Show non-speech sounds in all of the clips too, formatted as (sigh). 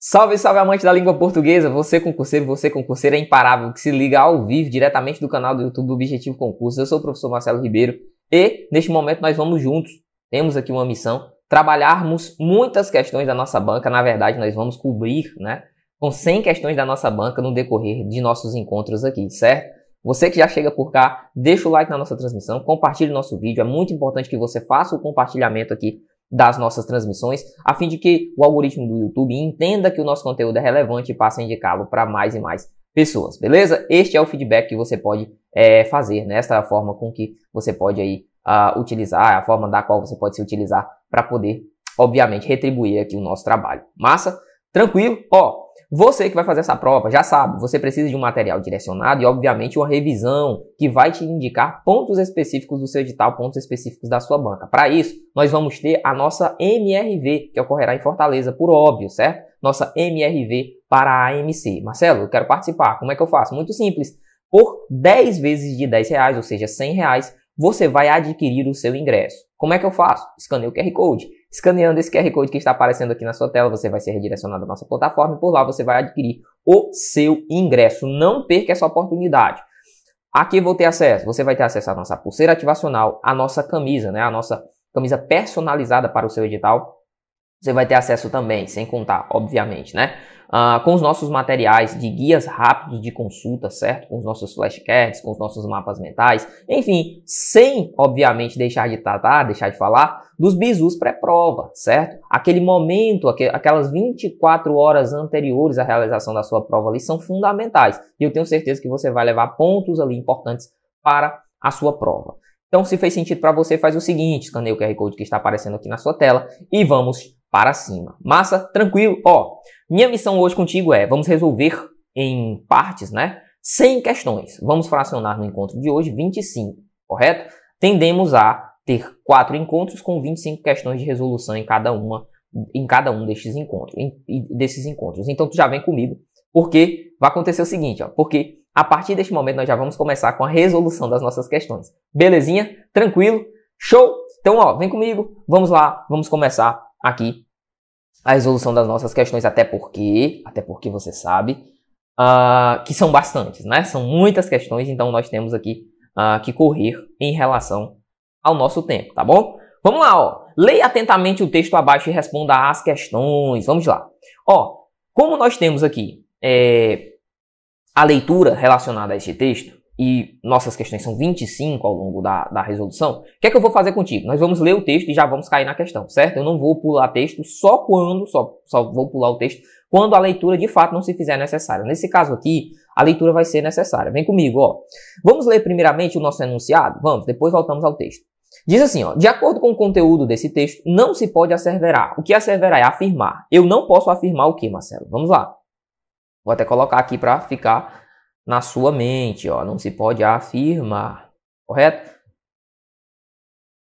Salve, salve amante da língua portuguesa, você concurseiro, você concurseira é imparável, que se liga ao vivo diretamente do canal do YouTube do Objetivo Concurso. Eu sou o professor Marcelo Ribeiro e neste momento nós vamos juntos, temos aqui uma missão, trabalharmos muitas questões da nossa banca, na verdade nós vamos cobrir, né, com 100 questões da nossa banca no decorrer de nossos encontros aqui, certo? Você que já chega por cá, deixa o like na nossa transmissão, compartilhe o nosso vídeo, é muito importante que você faça o compartilhamento aqui das nossas transmissões, a fim de que o algoritmo do YouTube entenda que o nosso conteúdo é relevante e passe a indicá-lo para mais e mais pessoas, beleza? Este é o feedback que você pode é, fazer, né? É forma com que você pode aí uh, utilizar, a forma da qual você pode se utilizar para poder, obviamente, retribuir aqui o nosso trabalho. Massa? Tranquilo? Ó, você que vai fazer essa prova já sabe, você precisa de um material direcionado e, obviamente, uma revisão que vai te indicar pontos específicos do seu edital, pontos específicos da sua banca. Para isso, nós vamos ter a nossa MRV, que ocorrerá em Fortaleza, por óbvio, certo? Nossa MRV para a AMC. Marcelo, eu quero participar. Como é que eu faço? Muito simples. Por 10 vezes de 10 reais, ou seja, 100 reais, você vai adquirir o seu ingresso. Como é que eu faço? Escaneio o QR Code. Escaneando esse QR Code que está aparecendo aqui na sua tela, você vai ser redirecionado à nossa plataforma e por lá você vai adquirir o seu ingresso. Não perca essa oportunidade. Aqui vou ter acesso, você vai ter acesso à nossa pulseira ativacional, à nossa camisa, né? A nossa camisa personalizada para o seu edital. Você vai ter acesso também, sem contar, obviamente, né? Uh, com os nossos materiais de guias rápidos de consulta, certo? Com os nossos flashcards, com os nossos mapas mentais, enfim, sem, obviamente, deixar de tratar, deixar de falar dos bisus pré-prova, certo? Aquele momento, aquelas 24 horas anteriores à realização da sua prova ali são fundamentais. E eu tenho certeza que você vai levar pontos ali importantes para a sua prova. Então, se fez sentido para você, faz o seguinte, escaneia o QR Code que está aparecendo aqui na sua tela e vamos para cima. Massa? Tranquilo? Ó, minha missão hoje contigo é, vamos resolver em partes, né? 100 questões. Vamos fracionar no encontro de hoje 25, correto? Tendemos a ter quatro encontros com 25 questões de resolução em cada uma, em cada um destes encontros, em, desses encontros. Então tu já vem comigo, porque vai acontecer o seguinte, ó, porque a partir deste momento nós já vamos começar com a resolução das nossas questões. Belezinha? Tranquilo? Show? Então, ó, vem comigo, vamos lá, vamos começar aqui a resolução das nossas questões, até porque, até porque você sabe uh, que são bastantes, né? São muitas questões, então nós temos aqui uh, que correr em relação ao nosso tempo, tá bom? Vamos lá, ó. Leia atentamente o texto abaixo e responda às questões. Vamos lá. Ó, como nós temos aqui é, a leitura relacionada a este texto, e nossas questões são 25 ao longo da, da resolução, o que é que eu vou fazer contigo? Nós vamos ler o texto e já vamos cair na questão, certo? Eu não vou pular texto só quando, só, só vou pular o texto quando a leitura de fato não se fizer necessária. Nesse caso aqui, a leitura vai ser necessária. Vem comigo, ó. Vamos ler primeiramente o nosso enunciado? Vamos, depois voltamos ao texto. Diz assim, ó, de acordo com o conteúdo desse texto, não se pode asseverar. O que asseverar é afirmar. Eu não posso afirmar o que, Marcelo? Vamos lá. Vou até colocar aqui para ficar na sua mente, ó, não se pode afirmar, correto?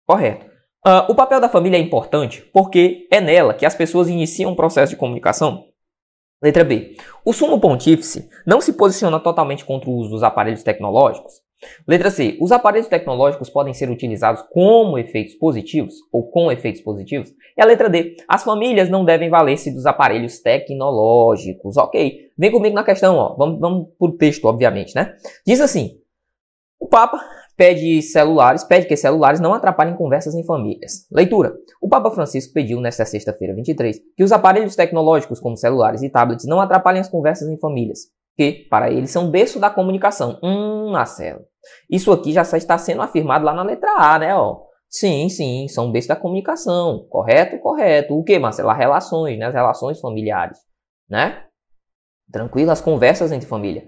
Correto. Uh, o papel da família é importante porque é nela que as pessoas iniciam um processo de comunicação. Letra B. O sumo pontífice não se posiciona totalmente contra o uso dos aparelhos tecnológicos, Letra C. Os aparelhos tecnológicos podem ser utilizados como efeitos positivos ou com efeitos positivos. E a letra D. As famílias não devem valer-se dos aparelhos tecnológicos. Ok. Vem comigo na questão, ó. Vamos, vamos por texto, obviamente, né? Diz assim. O Papa pede celulares, pede que celulares não atrapalhem conversas em famílias. Leitura. O Papa Francisco pediu nesta sexta-feira 23 que os aparelhos tecnológicos como celulares e tablets não atrapalhem as conversas em famílias que para eles são berço da comunicação. Hum, Marcelo. Isso aqui já está sendo afirmado lá na letra A, né? Ó. Sim, sim, são berço da comunicação. Correto? Correto. O que, Marcelo? As relações, né? As relações familiares, né? Tranquilo, as conversas entre família.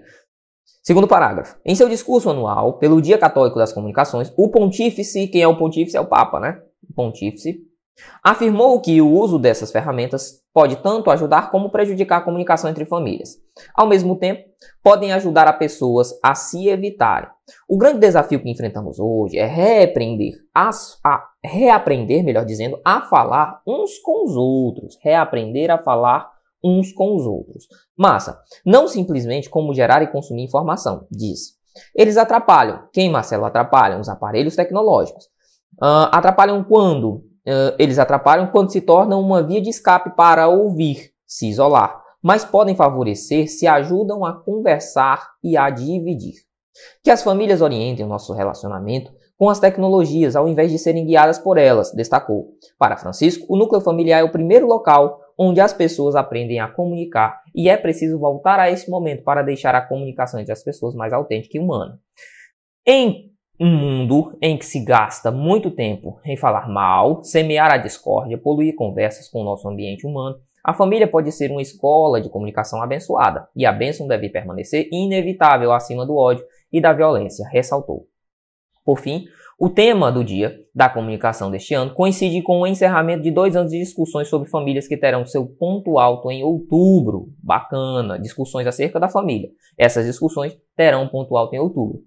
Segundo parágrafo. Em seu discurso anual, pelo Dia Católico das Comunicações, o pontífice, quem é o pontífice é o Papa, né? O pontífice Afirmou que o uso dessas ferramentas pode tanto ajudar como prejudicar a comunicação entre famílias. Ao mesmo tempo, podem ajudar a pessoas a se evitarem. O grande desafio que enfrentamos hoje é reaprender, a, a reaprender, melhor dizendo, a falar uns com os outros. Reaprender a falar uns com os outros. Massa, não simplesmente como gerar e consumir informação, diz. Eles atrapalham. Quem, Marcelo, atrapalham? Os aparelhos tecnológicos. Uh, atrapalham quando? Uh, eles atrapalham quando se tornam uma via de escape para ouvir, se isolar. mas podem favorecer se ajudam a conversar e a dividir. Que as famílias orientem o nosso relacionamento com as tecnologias ao invés de serem guiadas por elas, destacou. Para Francisco, o núcleo familiar é o primeiro local onde as pessoas aprendem a comunicar e é preciso voltar a esse momento para deixar a comunicação entre as pessoas mais autêntica e humana. Em um mundo em que se gasta muito tempo em falar mal, semear a discórdia, poluir conversas com o nosso ambiente humano, a família pode ser uma escola de comunicação abençoada, e a bênção deve permanecer inevitável acima do ódio e da violência, ressaltou. Por fim, o tema do dia da comunicação deste ano coincide com o encerramento de dois anos de discussões sobre famílias que terão seu ponto alto em outubro. Bacana, discussões acerca da família. Essas discussões terão um ponto alto em outubro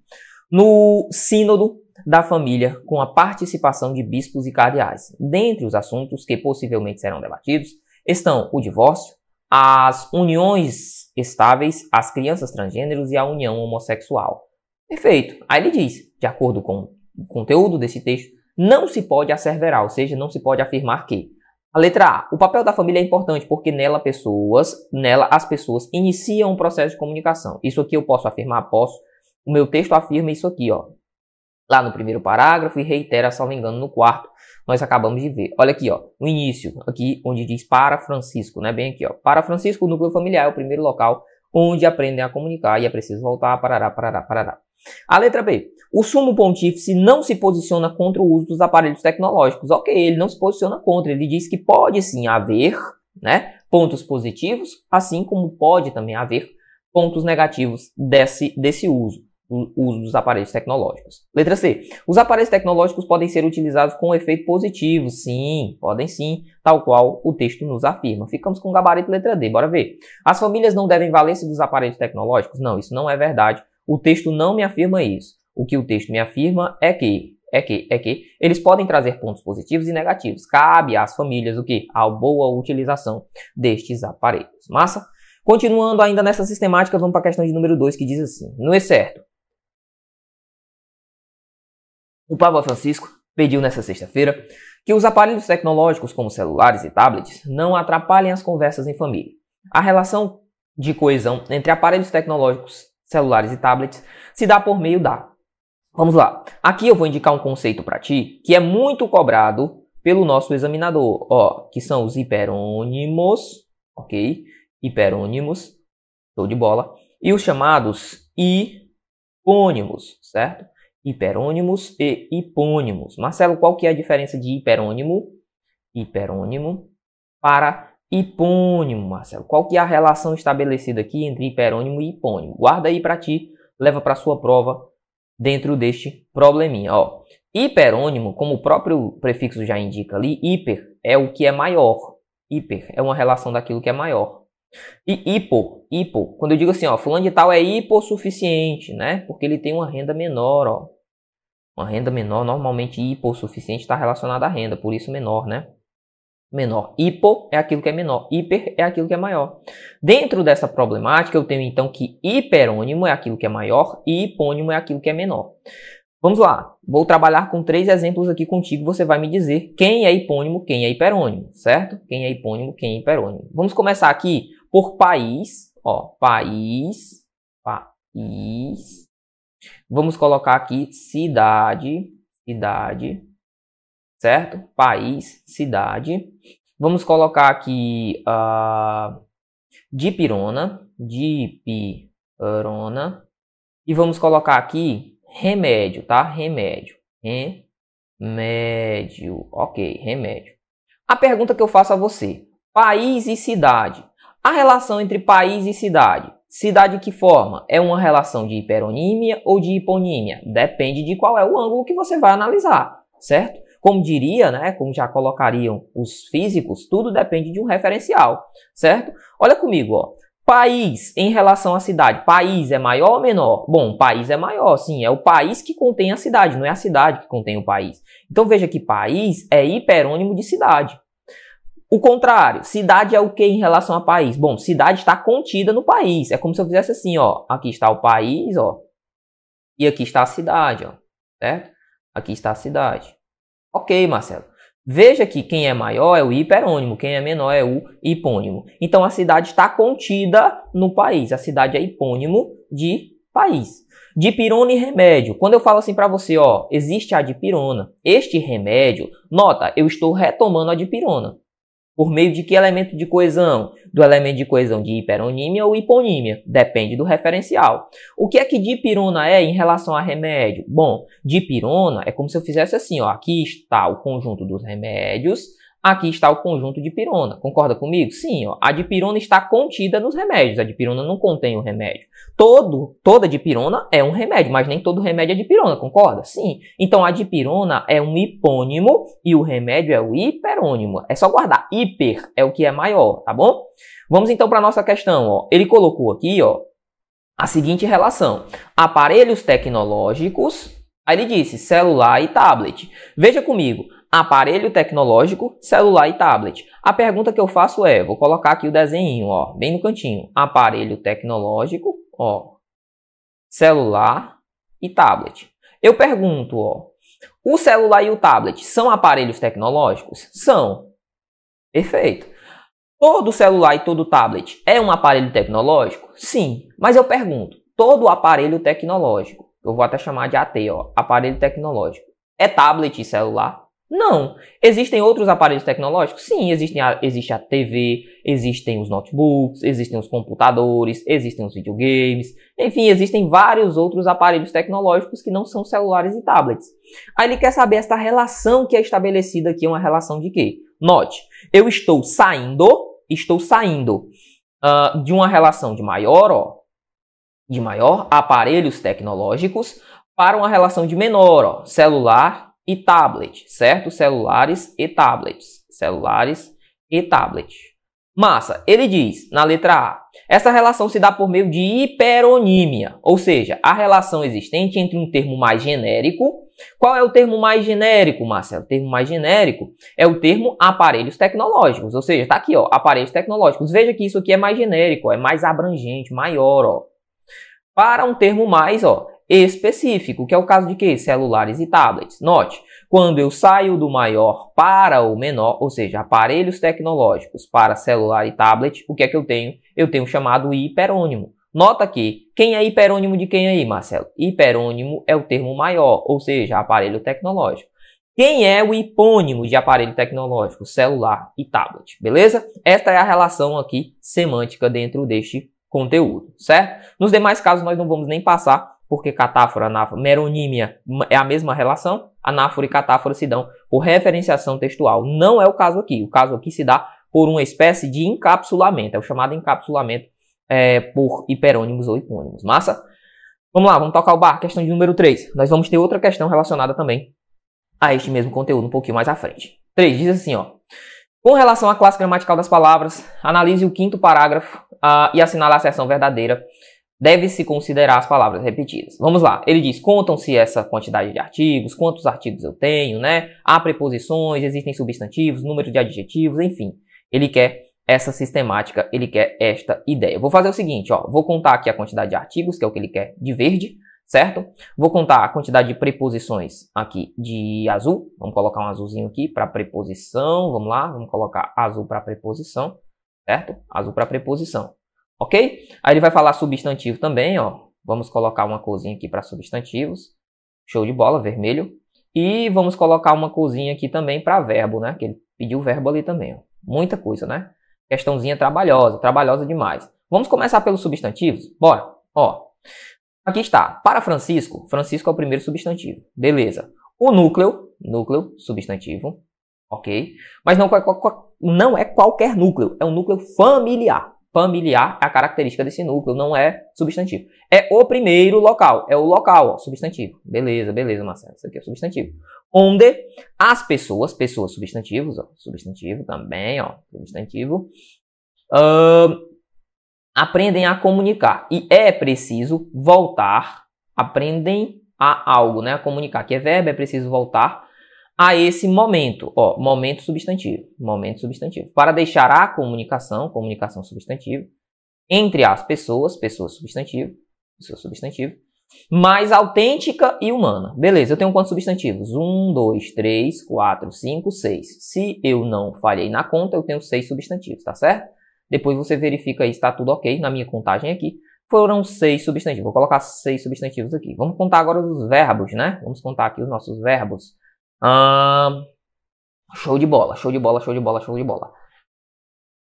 no Sínodo da Família, com a participação de bispos e cardeais. Dentre os assuntos que possivelmente serão debatidos estão o divórcio, as uniões estáveis, as crianças transgêneros e a união homossexual. Perfeito. Aí ele diz, de acordo com o conteúdo desse texto, não se pode asseverar, ou seja, não se pode afirmar que a letra A. O papel da família é importante porque nela pessoas, nela as pessoas iniciam um processo de comunicação. Isso aqui eu posso afirmar, posso, o meu texto afirma isso aqui, ó. Lá no primeiro parágrafo e reitera, me engano, no quarto. Nós acabamos de ver. Olha aqui, ó, no início, aqui onde diz para Francisco, né? Bem aqui, ó. Para Francisco, o núcleo familiar é o primeiro local onde aprendem a comunicar e é preciso voltar, parará, parará, parará. A letra B. O sumo pontífice não se posiciona contra o uso dos aparelhos tecnológicos. Ok, ele não se posiciona contra, ele diz que pode sim haver né, pontos positivos, assim como pode também haver pontos negativos desse, desse uso o uso dos aparelhos tecnológicos. Letra C. Os aparelhos tecnológicos podem ser utilizados com efeito positivo. Sim, podem sim, tal qual o texto nos afirma. Ficamos com o gabarito letra D, bora ver. As famílias não devem valer-se dos aparelhos tecnológicos? Não, isso não é verdade. O texto não me afirma isso. O que o texto me afirma é que é que é que eles podem trazer pontos positivos e negativos. Cabe às famílias o que? A boa utilização destes aparelhos. Massa? Continuando ainda nessa sistemática, vamos para a questão de número 2 que diz assim: Não é certo o Papa Francisco pediu nesta sexta-feira que os aparelhos tecnológicos, como celulares e tablets, não atrapalhem as conversas em família. A relação de coesão entre aparelhos tecnológicos, celulares e tablets se dá por meio da. Vamos lá. Aqui eu vou indicar um conceito para ti que é muito cobrado pelo nosso examinador, ó, que são os hiperônimos, ok? Hiperônimos, show de bola, e os chamados hipônimos, certo? Hiperônimos e hipônimos. Marcelo, qual que é a diferença de hiperônimo, hiperônimo para hipônimo, Marcelo? Qual que é a relação estabelecida aqui entre hiperônimo e hipônimo? Guarda aí para ti, leva para sua prova dentro deste probleminha, ó. Hiperônimo, como o próprio prefixo já indica ali, hiper é o que é maior. Hiper é uma relação daquilo que é maior. E hipo, hipo, quando eu digo assim, ó, fulano de tal é hipossuficiente, né? Porque ele tem uma renda menor, ó. Uma renda menor, normalmente hipossuficiente está relacionada à renda, por isso menor, né? Menor. Hipo é aquilo que é menor, hiper é aquilo que é maior. Dentro dessa problemática, eu tenho então que hiperônimo é aquilo que é maior e hipônimo é aquilo que é menor. Vamos lá, vou trabalhar com três exemplos aqui contigo. Você vai me dizer quem é hipônimo, quem é hiperônimo, certo? Quem é hipônimo, quem é hiperônimo. Vamos começar aqui por país, ó, país, país. Vamos colocar aqui cidade, cidade, certo? País, cidade. Vamos colocar aqui uh, dipirona, dipirona. E vamos colocar aqui remédio, tá? Remédio. Remédio. Ok, remédio. A pergunta que eu faço a você: país e cidade. A relação entre país e cidade. Cidade que forma? É uma relação de hiperonímia ou de hiponímia? Depende de qual é o ângulo que você vai analisar, certo? Como diria, né, como já colocariam os físicos, tudo depende de um referencial, certo? Olha comigo, ó. País em relação à cidade. País é maior ou menor? Bom, país é maior, sim. É o país que contém a cidade, não é a cidade que contém o país. Então veja que país é hiperônimo de cidade. O contrário, cidade é o que em relação a país? Bom, cidade está contida no país. É como se eu fizesse assim, ó. Aqui está o país, ó. E aqui está a cidade, ó. Certo? Aqui está a cidade. Ok, Marcelo. Veja que quem é maior é o hiperônimo, quem é menor é o hipônimo. Então a cidade está contida no país. A cidade é hipônimo de país. Dipirona e remédio. Quando eu falo assim para você, ó, existe a dipirona. Este remédio, nota, eu estou retomando a dipirona. Por meio de que elemento de coesão? Do elemento de coesão de hiperonímia ou hiponímia, depende do referencial. O que é que dipirona é em relação a remédio? Bom, dipirona é como se eu fizesse assim, ó, aqui está o conjunto dos remédios, Aqui está o conjunto de pirona. Concorda comigo? Sim, ó, a dipirona está contida nos remédios. A dipirona não contém o remédio. Todo, toda dipirona é um remédio, mas nem todo remédio é dipirona, concorda? Sim. Então a dipirona é um hipônimo e o remédio é o hiperônimo. É só guardar. Hiper é o que é maior, tá bom? Vamos então para nossa questão. Ó. Ele colocou aqui ó, a seguinte relação: aparelhos tecnológicos. Aí ele disse celular e tablet. Veja comigo aparelho tecnológico, celular e tablet. A pergunta que eu faço é, vou colocar aqui o desenho, ó, bem no cantinho. Aparelho tecnológico, ó, celular e tablet. Eu pergunto, ó, o celular e o tablet são aparelhos tecnológicos? São. Perfeito. Todo celular e todo tablet é um aparelho tecnológico? Sim. Mas eu pergunto, todo aparelho tecnológico, eu vou até chamar de AT, ó, aparelho tecnológico, é tablet e celular? Não. Existem outros aparelhos tecnológicos? Sim, existem a, existe a TV, existem os notebooks, existem os computadores, existem os videogames, enfim, existem vários outros aparelhos tecnológicos que não são celulares e tablets. Aí ele quer saber esta relação que é estabelecida aqui, uma relação de quê? Note, eu estou saindo, estou saindo uh, de uma relação de maior, ó, de maior aparelhos tecnológicos para uma relação de menor, ó, celular e tablet, certo? Celulares e tablets. Celulares e tablet. Massa, ele diz na letra A: essa relação se dá por meio de hiperonímia, ou seja, a relação existente entre um termo mais genérico. Qual é o termo mais genérico, Marcelo? O termo mais genérico é o termo aparelhos tecnológicos, ou seja, tá aqui, ó, aparelhos tecnológicos. Veja que isso aqui é mais genérico, ó, é mais abrangente, maior, ó. Para um termo mais, ó, específico, que é o caso de que? Celulares e tablets. Note, quando eu saio do maior para o menor, ou seja, aparelhos tecnológicos para celular e tablet, o que é que eu tenho? Eu tenho chamado hiperônimo. Nota que quem é hiperônimo de quem aí, Marcelo? Hiperônimo é o termo maior, ou seja, aparelho tecnológico. Quem é o hipônimo de aparelho tecnológico? Celular e tablet, beleza? Esta é a relação aqui semântica dentro deste conteúdo, certo? Nos demais casos nós não vamos nem passar, porque catáfora, anáfora, meronímia é a mesma relação, anáfora e catáfora se dão por referenciação textual. Não é o caso aqui. O caso aqui se dá por uma espécie de encapsulamento, é o chamado encapsulamento é, por hiperônimos ou hipônimos. Massa? Vamos lá, vamos tocar o bar, questão de número 3. Nós vamos ter outra questão relacionada também a este mesmo conteúdo um pouquinho mais à frente. 3 diz assim, ó. Com relação à classe gramatical das palavras, analise o quinto parágrafo uh, e assinale a seção verdadeira deve-se considerar as palavras repetidas. Vamos lá, ele diz: contam-se essa quantidade de artigos, quantos artigos eu tenho, né? Há preposições, existem substantivos, número de adjetivos, enfim. Ele quer essa sistemática, ele quer esta ideia. Vou fazer o seguinte, ó, vou contar aqui a quantidade de artigos, que é o que ele quer de verde, certo? Vou contar a quantidade de preposições aqui de azul. Vamos colocar um azulzinho aqui para preposição. Vamos lá, vamos colocar azul para preposição, certo? Azul para preposição ok? Aí ele vai falar substantivo também, ó. Vamos colocar uma corzinha aqui para substantivos. Show de bola, vermelho. E vamos colocar uma corzinha aqui também para verbo, né? Que ele pediu verbo ali também, ó. Muita coisa, né? Questãozinha trabalhosa, trabalhosa demais. Vamos começar pelos substantivos? Bora. Ó, aqui está. Para Francisco, Francisco é o primeiro substantivo. Beleza. O núcleo, núcleo, substantivo, ok? Mas não, não é qualquer núcleo, é um núcleo familiar familiar é a característica desse núcleo, não é substantivo. É o primeiro local, é o local, ó, substantivo. Beleza, beleza, Marcelo, isso aqui é substantivo. Onde as pessoas, pessoas substantivos, ó, substantivo também, ó, substantivo, uh, aprendem a comunicar. E é preciso voltar, aprendem a algo, né, a comunicar, que é verbo, é preciso voltar a esse momento, ó, momento substantivo, momento substantivo, para deixar a comunicação, comunicação substantivo, entre as pessoas, pessoas substantivo, pessoa substantivo, mais autêntica e humana. Beleza, eu tenho quantos substantivos? 1, 2, 3, 4, 5, 6. Se eu não falhei na conta, eu tenho 6 substantivos, tá certo? Depois você verifica aí se está tudo ok na minha contagem aqui. Foram 6 substantivos. Vou colocar 6 substantivos aqui. Vamos contar agora os verbos, né? Vamos contar aqui os nossos verbos. Show de bola, show de bola, show de bola, show de bola.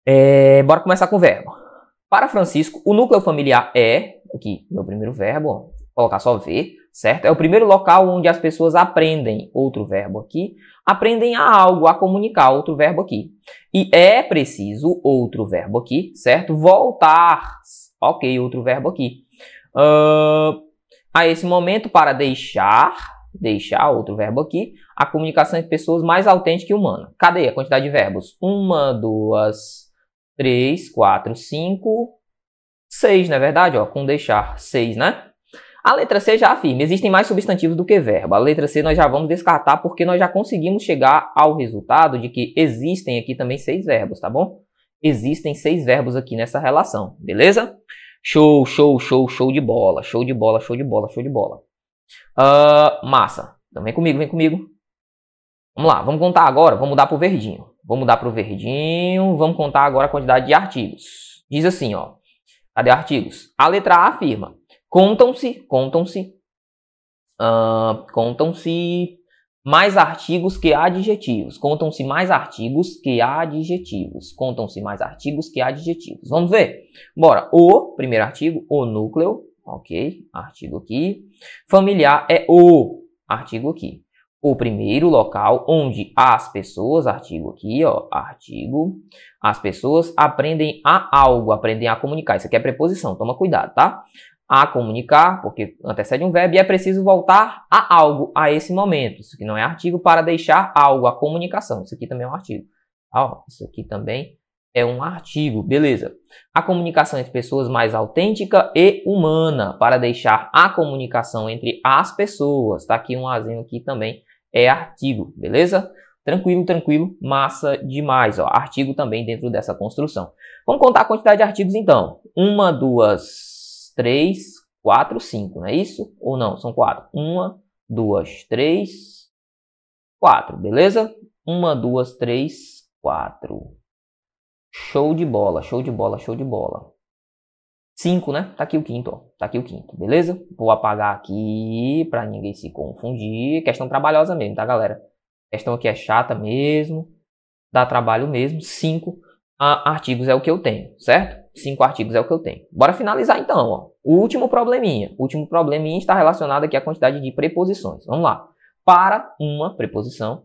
É, bora começar com o verbo. Para Francisco, o núcleo familiar é, aqui, meu primeiro verbo, vou colocar só ver, certo? É o primeiro local onde as pessoas aprendem, outro verbo aqui, aprendem a algo, a comunicar, outro verbo aqui. E é preciso, outro verbo aqui, certo? Voltar, ok, outro verbo aqui. Uh, a esse momento, para deixar, deixar, outro verbo aqui, a comunicação entre pessoas mais autêntica e humana. Cadê a quantidade de verbos? Uma, duas, três, quatro, cinco, seis, não é verdade? Ó, com deixar, seis, né? A letra C já afirma, existem mais substantivos do que verbo. A letra C nós já vamos descartar porque nós já conseguimos chegar ao resultado de que existem aqui também seis verbos, tá bom? Existem seis verbos aqui nessa relação, beleza? Show, show, show, show de bola, show de bola, show de bola, show de bola. Uh, massa. Então vem comigo, vem comigo. Vamos lá, vamos contar agora, vamos mudar para o verdinho. Vamos mudar para o verdinho, vamos contar agora a quantidade de artigos. Diz assim, ó. Cadê artigos? A letra A afirma. Contam-se, contam-se, uh, contam-se mais artigos que adjetivos. Contam-se mais artigos que adjetivos. Contam-se mais artigos que adjetivos. Vamos ver? Bora. O, primeiro artigo, o núcleo. Ok, artigo aqui. Familiar é o, artigo aqui. O primeiro local onde as pessoas, artigo aqui, ó, artigo, as pessoas aprendem a algo, aprendem a comunicar. Isso aqui é preposição, toma cuidado, tá? A comunicar, porque antecede um verbo e é preciso voltar a algo a esse momento. Isso aqui não é artigo para deixar algo, a comunicação. Isso aqui também é um artigo. Ó, isso aqui também é um artigo, beleza. A comunicação entre pessoas mais autêntica e humana, para deixar a comunicação entre as pessoas. Tá aqui um azinho aqui também, é artigo, beleza? Tranquilo, tranquilo, massa demais, ó. Artigo também dentro dessa construção. Vamos contar a quantidade de artigos então. Uma, duas, três, quatro, cinco, não é isso? Ou não, são quatro. Uma, duas, três, quatro, beleza? Uma, duas, três, quatro. Show de bola, show de bola, show de bola. 5, né? Tá aqui o quinto, ó. Tá aqui o quinto, beleza? Vou apagar aqui para ninguém se confundir. Questão trabalhosa mesmo, tá, galera? Questão aqui é chata mesmo. Dá trabalho mesmo. 5 artigos é o que eu tenho, certo? 5 artigos é o que eu tenho. Bora finalizar então, ó. O último probleminha. O último probleminha está relacionado aqui à quantidade de preposições. Vamos lá. Para uma preposição,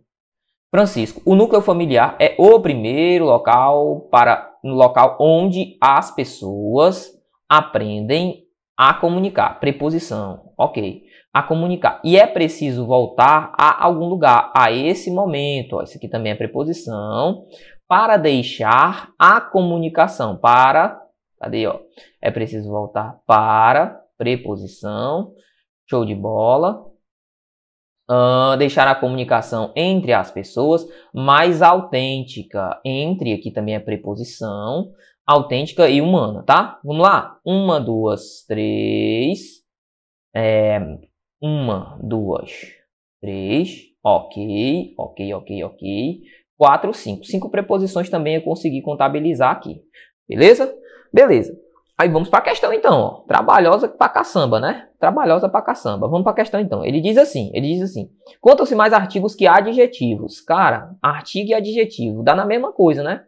Francisco, o núcleo familiar é o primeiro local para local onde as pessoas aprendem a comunicar. Preposição, ok. A comunicar. E é preciso voltar a algum lugar, a esse momento. Ó, isso aqui também é preposição. Para deixar a comunicação. Para. Cadê? Ó? É preciso voltar para. Preposição. Show de bola. Uh, deixar a comunicação entre as pessoas mais autêntica. Entre aqui também é preposição, autêntica e humana, tá? Vamos lá. Uma, duas, três. É, uma, duas, três. Ok, ok, ok, ok. Quatro, cinco. Cinco preposições também eu consegui contabilizar aqui. Beleza? Beleza. Aí vamos para a questão então, ó. Trabalhosa para caçamba, né? Trabalhosa para caçamba. Vamos para a questão então. Ele diz assim, ele diz assim: Contam-se mais artigos que adjetivos. Cara, artigo e adjetivo dá na mesma coisa, né?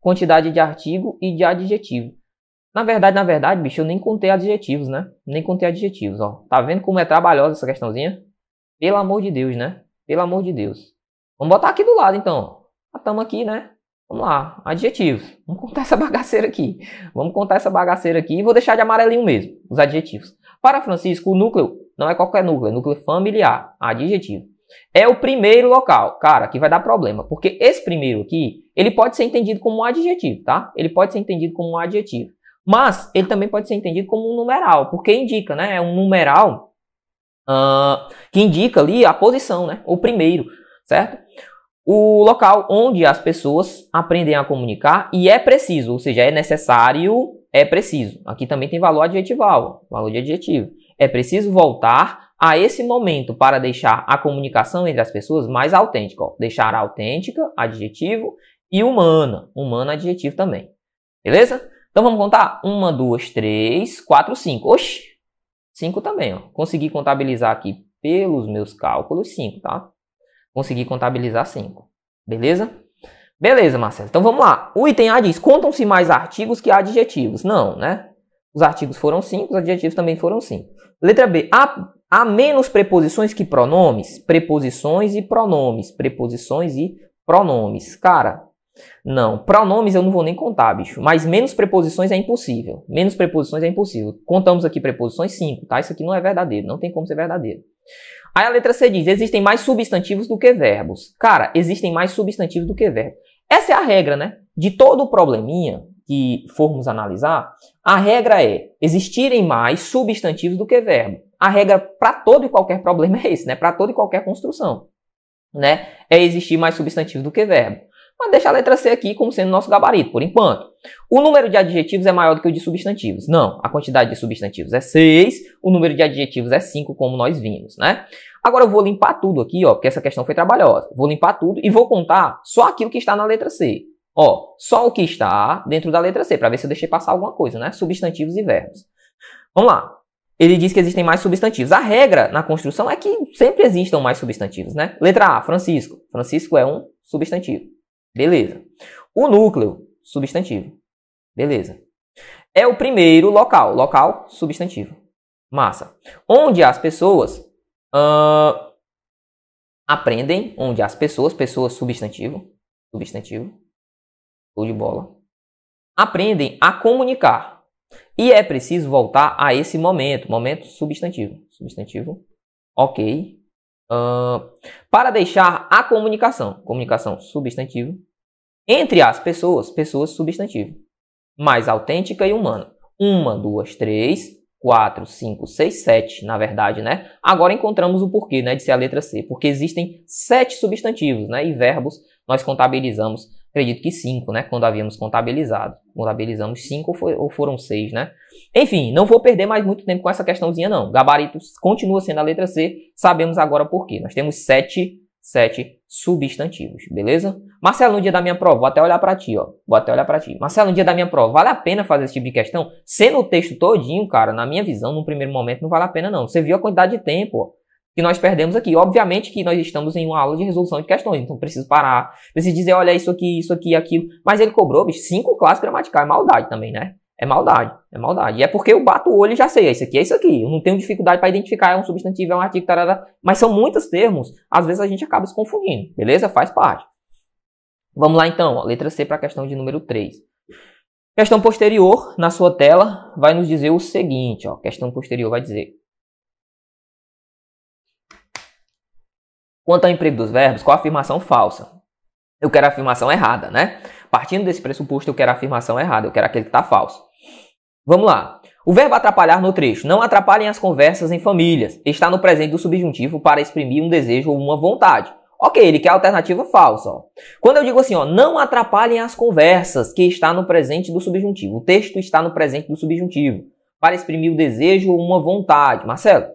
Quantidade de artigo e de adjetivo. Na verdade, na verdade, bicho, eu nem contei adjetivos, né? Nem contei adjetivos, ó. Tá vendo como é trabalhosa essa questãozinha? Pelo amor de Deus, né? Pelo amor de Deus. Vamos botar aqui do lado então. Estamos aqui, né? Vamos lá, adjetivos. Vamos contar essa (laughs) bagaceira aqui. Vamos contar essa bagaceira aqui e vou deixar de amarelinho mesmo, os adjetivos. Para Francisco, o núcleo não é qualquer núcleo, é núcleo familiar, adjetivo. É o primeiro local. Cara, aqui vai dar problema, porque esse primeiro aqui, ele pode ser entendido como um adjetivo, tá? Ele pode ser entendido como um adjetivo. Mas ele também pode ser entendido como um numeral, porque indica, né? É um numeral uh, que indica ali a posição, né? O primeiro, certo? O local onde as pessoas aprendem a comunicar e é preciso, ou seja, é necessário, é preciso. Aqui também tem valor adjetival, valor de adjetivo. é preciso voltar a esse momento para deixar a comunicação entre as pessoas mais autêntica. Ó. Deixar autêntica, adjetivo, e humana. Humana, adjetivo também. Beleza? Então vamos contar? Uma, duas, três, quatro, cinco. Oxi! Cinco também, ó. Consegui contabilizar aqui pelos meus cálculos cinco, tá? Consegui contabilizar cinco. Beleza? Beleza, Marcelo. Então vamos lá. O item A diz: contam-se mais artigos que adjetivos. Não, né? Os artigos foram cinco, os adjetivos também foram cinco. Letra B. Há, há menos preposições que pronomes? Preposições e pronomes. Preposições e pronomes. Cara, não. Pronomes eu não vou nem contar, bicho. Mas menos preposições é impossível. Menos preposições é impossível. Contamos aqui preposições cinco, tá? Isso aqui não é verdadeiro. Não tem como ser verdadeiro. Aí a letra C diz: existem mais substantivos do que verbos. Cara, existem mais substantivos do que verbos. Essa é a regra, né? De todo o probleminha que formos analisar, a regra é existirem mais substantivos do que verbo. A regra para todo e qualquer problema (laughs) é esse, né? Para toda e qualquer construção, né? É existir mais substantivos do que verbo. Mas deixa a letra C aqui como sendo nosso gabarito, por enquanto. O número de adjetivos é maior do que o de substantivos. Não, a quantidade de substantivos é 6, o número de adjetivos é 5, como nós vimos, né? Agora eu vou limpar tudo aqui, ó, porque essa questão foi trabalhosa. Vou limpar tudo e vou contar só aquilo que está na letra C. Ó, só o que está dentro da letra C, para ver se eu deixei passar alguma coisa, né? Substantivos e verbos. Vamos lá. Ele diz que existem mais substantivos. A regra na construção é que sempre existam mais substantivos, né? Letra A, Francisco. Francisco é um substantivo. Beleza. O núcleo, substantivo. Beleza. É o primeiro local. Local, substantivo. Massa. Onde as pessoas uh, aprendem, onde as pessoas, pessoas, substantivo. Substantivo. Show de bola. Aprendem a comunicar. E é preciso voltar a esse momento. Momento substantivo. Substantivo. Ok. Uh, para deixar a comunicação. Comunicação substantivo entre as pessoas, pessoas substantivo. Mais autêntica e humana. Uma, duas, três, quatro, cinco, seis, sete, na verdade, né? Agora encontramos o porquê, né, de ser a letra C. Porque existem sete substantivos, né? E verbos nós contabilizamos, acredito que cinco, né? Quando havíamos contabilizado. Contabilizamos cinco ou foram seis, né? Enfim, não vou perder mais muito tempo com essa questãozinha, não. Gabaritos continua sendo a letra C. Sabemos agora por quê. Nós temos sete sete substantivos, beleza? Marcelo, no dia da minha prova, vou até olhar para ti, ó. Vou até olhar para ti. Marcelo, no dia da minha prova, vale a pena fazer esse tipo de questão? Sendo o texto todinho, cara, na minha visão, no primeiro momento, não vale a pena não. Você viu a quantidade de tempo, ó, que nós perdemos aqui. Obviamente que nós estamos em uma aula de resolução de questões, então preciso parar, preciso dizer, olha, isso aqui, isso aqui, aquilo. Mas ele cobrou, bicho, cinco classes gramaticais, maldade também, né? É maldade, é maldade. E é porque eu bato o olho e já sei, isso aqui é isso aqui. Eu não tenho dificuldade para identificar, é um substantivo, é um artigo, tarará. mas são muitos termos, às vezes a gente acaba se confundindo, beleza? Faz parte. Vamos lá então, letra C para a questão de número 3. Questão posterior, na sua tela, vai nos dizer o seguinte, ó, questão posterior vai dizer. Quanto ao emprego dos verbos, qual a afirmação falsa? Eu quero a afirmação errada, né? Partindo desse pressuposto, eu quero a afirmação errada, eu quero aquele que está falso. Vamos lá. O verbo atrapalhar no trecho. Não atrapalhem as conversas em famílias. Está no presente do subjuntivo para exprimir um desejo ou uma vontade. Ok, ele quer a alternativa falsa. Ó. Quando eu digo assim, ó, não atrapalhem as conversas, que está no presente do subjuntivo. O texto está no presente do subjuntivo para exprimir o desejo ou uma vontade. Marcelo,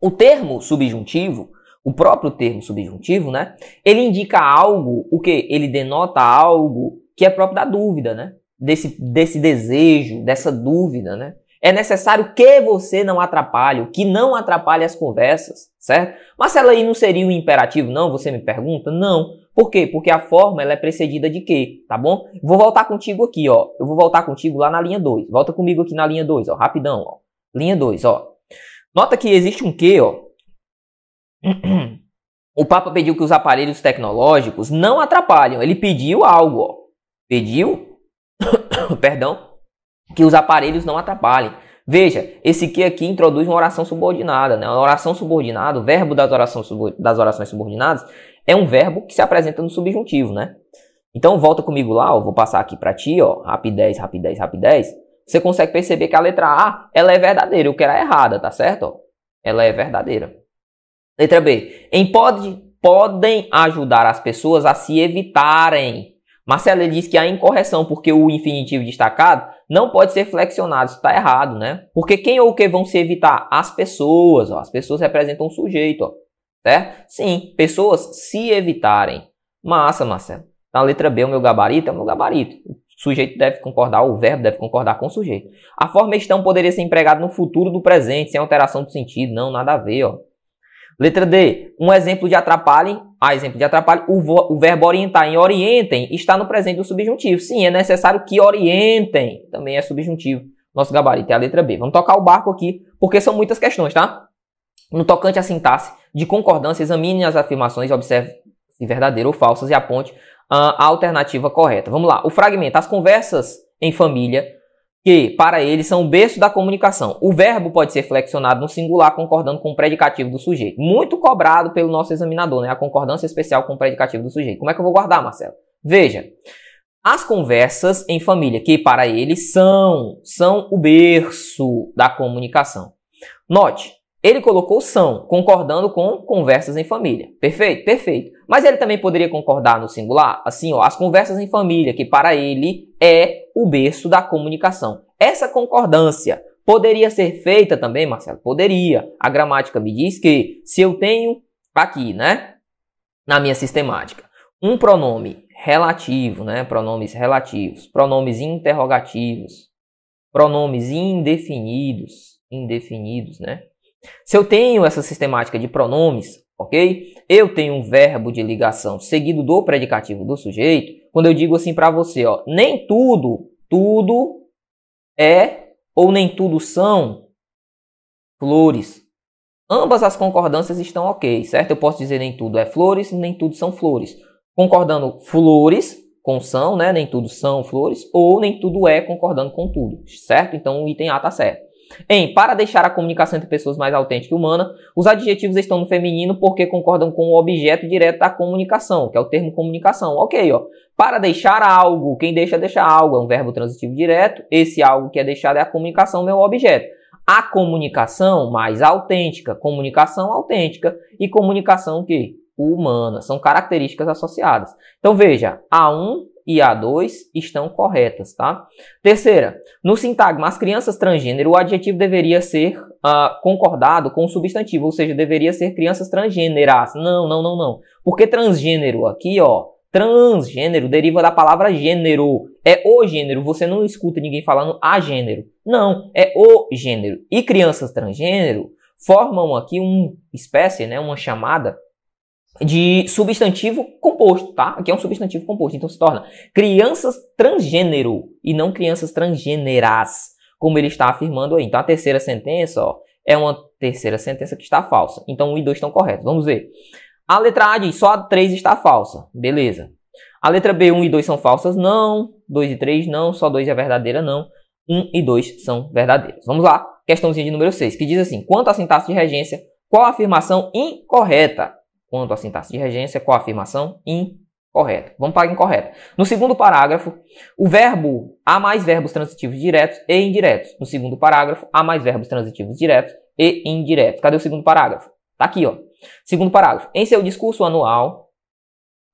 o termo subjuntivo, o próprio termo subjuntivo, né? Ele indica algo, o que? Ele denota algo que é próprio da dúvida, né? Desse, desse desejo, dessa dúvida, né? É necessário que você não atrapalhe, que não atrapalhe as conversas, certo? Mas ela aí não seria um imperativo, não? Você me pergunta? Não. Por quê? Porque a forma ela é precedida de quê? Tá bom? Vou voltar contigo aqui, ó. Eu vou voltar contigo lá na linha 2. Volta comigo aqui na linha 2, ó. Rapidão, ó. Linha 2, ó. Nota que existe um que, ó. O Papa pediu que os aparelhos tecnológicos não atrapalhem. Ele pediu algo, ó. Pediu (coughs) perdão, que os aparelhos não atrapalhem. Veja, esse que aqui introduz uma oração subordinada. Né? Uma oração subordinada, o verbo das orações, das orações subordinadas, é um verbo que se apresenta no subjuntivo. Né? Então volta comigo lá, ó, vou passar aqui para ti, ó, rapidez, rapidez, rapidez. Você consegue perceber que a letra A ela é verdadeira, eu quero a errada, tá certo? Ela é verdadeira. Letra B. Em pode, podem ajudar as pessoas a se evitarem Marcelo ele diz que há incorreção porque o infinitivo destacado não pode ser flexionado. Está errado, né? Porque quem ou o que vão se evitar? As pessoas. Ó. As pessoas representam um sujeito. Ó. Certo? Sim, pessoas se evitarem. Massa, Marcelo. Na letra B, o meu gabarito é o meu gabarito. O sujeito deve concordar, o verbo deve concordar com o sujeito. A forma estão poderia ser empregada no futuro do presente, sem alteração do sentido. Não, nada a ver, ó. Letra D. Um exemplo de atrapalhem. Ah, exemplo de atrapalhem. O, o, verbo orientar em orientem está no presente do subjuntivo. Sim, é necessário que orientem. Também é subjuntivo. Nosso gabarito é a letra B. Vamos tocar o barco aqui, porque são muitas questões, tá? No tocante à sintaxe de concordância, examine as afirmações e observe se verdadeiras ou falsas e aponte a alternativa correta. Vamos lá. O fragmento. As conversas em família que, para ele, são o berço da comunicação. O verbo pode ser flexionado no singular, concordando com o predicativo do sujeito. Muito cobrado pelo nosso examinador, né? A concordância especial com o predicativo do sujeito. Como é que eu vou guardar, Marcelo? Veja. As conversas em família, que para ele são, são o berço da comunicação. Note, ele colocou são, concordando com conversas em família. Perfeito? Perfeito. Mas ele também poderia concordar no singular? Assim, ó, as conversas em família, que para ele é o berço da comunicação. Essa concordância poderia ser feita também, Marcelo? Poderia. A gramática me diz que se eu tenho aqui, né, na minha sistemática, um pronome relativo, né, pronomes relativos, pronomes interrogativos, pronomes indefinidos, indefinidos, né, se eu tenho essa sistemática de pronomes, ok? Eu tenho um verbo de ligação seguido do predicativo do sujeito. Quando eu digo assim para você, ó, nem tudo, tudo é ou nem tudo são flores. Ambas as concordâncias estão ok, certo? Eu posso dizer nem tudo é flores, nem tudo são flores. Concordando flores com são, né? Nem tudo são flores, ou nem tudo é concordando com tudo, certo? Então o item A tá certo. Em para deixar a comunicação entre pessoas mais autêntica e humana, os adjetivos estão no feminino porque concordam com o objeto direto da comunicação, que é o termo comunicação. Ok, ó. Para deixar algo, quem deixa, deixa algo, é um verbo transitivo direto. Esse algo que é deixado é a comunicação, meu objeto. A comunicação mais autêntica, comunicação autêntica e comunicação que humana, são características associadas. Então veja, A1 e A2 estão corretas, tá? Terceira, no sintagma, as crianças transgênero, o adjetivo deveria ser uh, concordado com o substantivo, ou seja, deveria ser crianças transgêneras. Não, não, não, não. Porque transgênero aqui, ó, transgênero deriva da palavra gênero. É o gênero, você não escuta ninguém falando a gênero. Não, é o gênero. E crianças transgênero formam aqui uma espécie, né, uma chamada de substantivo composto, tá? Aqui é um substantivo composto, então se torna crianças transgênero e não crianças transgêneras, como ele está afirmando aí. Então a terceira sentença, ó, é uma terceira sentença que está falsa. Então 1 e 2 estão corretos. Vamos ver. A letra A diz só a 3 está falsa. Beleza. A letra B, 1 e 2 são falsas? Não. 2 e 3 não. Só 2 é verdadeira? Não. 1 e 2 são verdadeiras. Vamos lá. Questãozinha de número 6, que diz assim: quanto à sintaxe de regência, qual a afirmação incorreta? Quanto à sintaxe de regência, qual a afirmação? Incorreta. Vamos para a incorreta. No segundo parágrafo, o verbo há mais verbos transitivos diretos e indiretos. No segundo parágrafo, há mais verbos transitivos diretos e indiretos. Cadê o segundo parágrafo? Tá aqui, ó. Segundo parágrafo. Em seu discurso anual,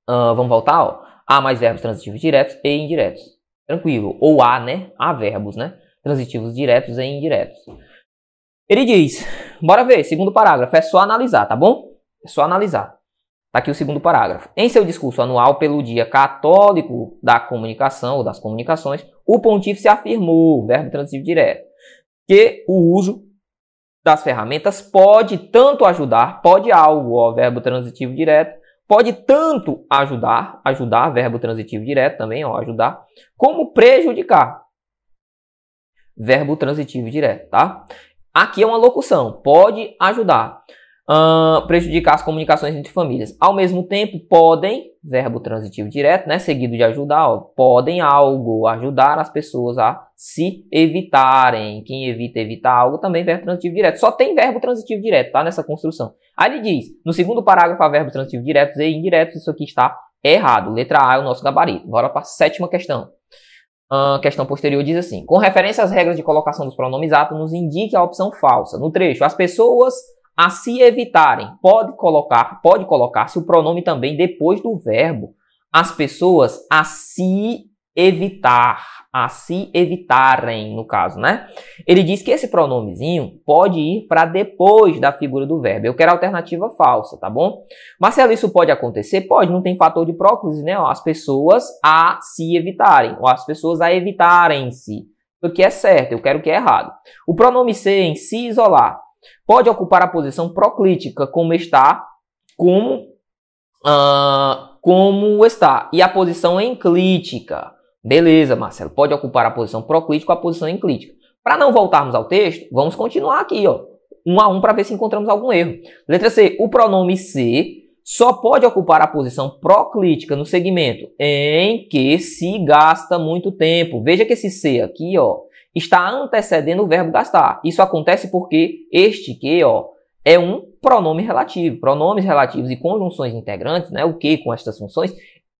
uh, vamos voltar, ó. Há mais verbos transitivos diretos e indiretos. Tranquilo. Ou há, né? Há verbos, né? Transitivos diretos e indiretos. Ele diz, bora ver, segundo parágrafo, é só analisar, tá bom? É só analisar. Está aqui o segundo parágrafo. Em seu discurso anual pelo Dia Católico da Comunicação ou das Comunicações, o pontífice afirmou, verbo transitivo direto, que o uso das ferramentas pode tanto ajudar, pode algo, ó, verbo transitivo direto, pode tanto ajudar, ajudar, verbo transitivo direto também, ó, ajudar, como prejudicar, verbo transitivo direto, tá? Aqui é uma locução, pode ajudar uh, prejudicar as comunicações entre famílias. Ao mesmo tempo, podem, verbo transitivo direto, né, seguido de ajudar, ó, podem algo ajudar as pessoas a se evitarem. Quem evita evitar algo também verbo transitivo direto. Só tem verbo transitivo direto, tá, nessa construção. Aí ele diz, no segundo parágrafo há verbos transitivos diretos e indiretos, isso aqui está errado. Letra A é o nosso gabarito. Bora para a sétima questão. Uh, questão posterior diz assim: com referência às regras de colocação dos pronomes ato, nos indique a opção falsa. No trecho, as pessoas a se evitarem. Pode colocar, pode colocar-se o pronome também depois do verbo. as pessoas a se evitar, a se evitarem, no caso, né? Ele diz que esse pronomezinho pode ir para depois da figura do verbo. Eu quero a alternativa falsa, tá bom? Marcelo, isso pode acontecer? Pode, não tem fator de próclise, né? As pessoas a se evitarem, ou as pessoas a evitarem-se. O que é certo, eu quero o que é errado. O pronome ser em se isolar pode ocupar a posição proclítica, como está, como, uh, como está. E a posição enclítica Beleza, Marcelo, pode ocupar a posição proclítica ou a posição enclítica. Para não voltarmos ao texto, vamos continuar aqui, ó, um a um para ver se encontramos algum erro. Letra C, o pronome se só pode ocupar a posição proclítica no segmento em que se gasta muito tempo. Veja que esse se aqui, ó, está antecedendo o verbo gastar. Isso acontece porque este que, ó, é um pronome relativo. Pronomes relativos e conjunções integrantes, né, o que com estas funções,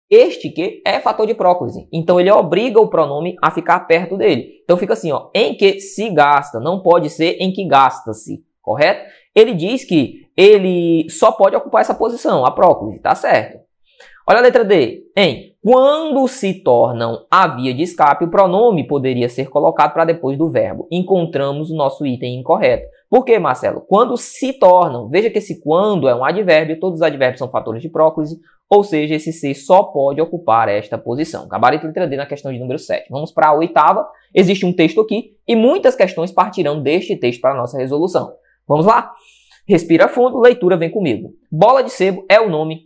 este que é fator de próclise. Então ele obriga o pronome a ficar perto dele. Então fica assim, ó, em que se gasta, não pode ser em que gasta-se, correto? Ele diz que ele só pode ocupar essa posição, a próclise, tá certo? Olha a letra D. Em quando se tornam a via de escape, o pronome poderia ser colocado para depois do verbo. Encontramos o nosso item incorreto. Por que, Marcelo? Quando se tornam. Veja que esse quando é um advérbio, todos os advérbios são fatores de próclise, ou seja, esse C só pode ocupar esta posição. Gabarito letra D na questão de número 7. Vamos para a oitava. Existe um texto aqui e muitas questões partirão deste texto para a nossa resolução. Vamos lá? Respira fundo, leitura vem comigo. Bola de sebo é o nome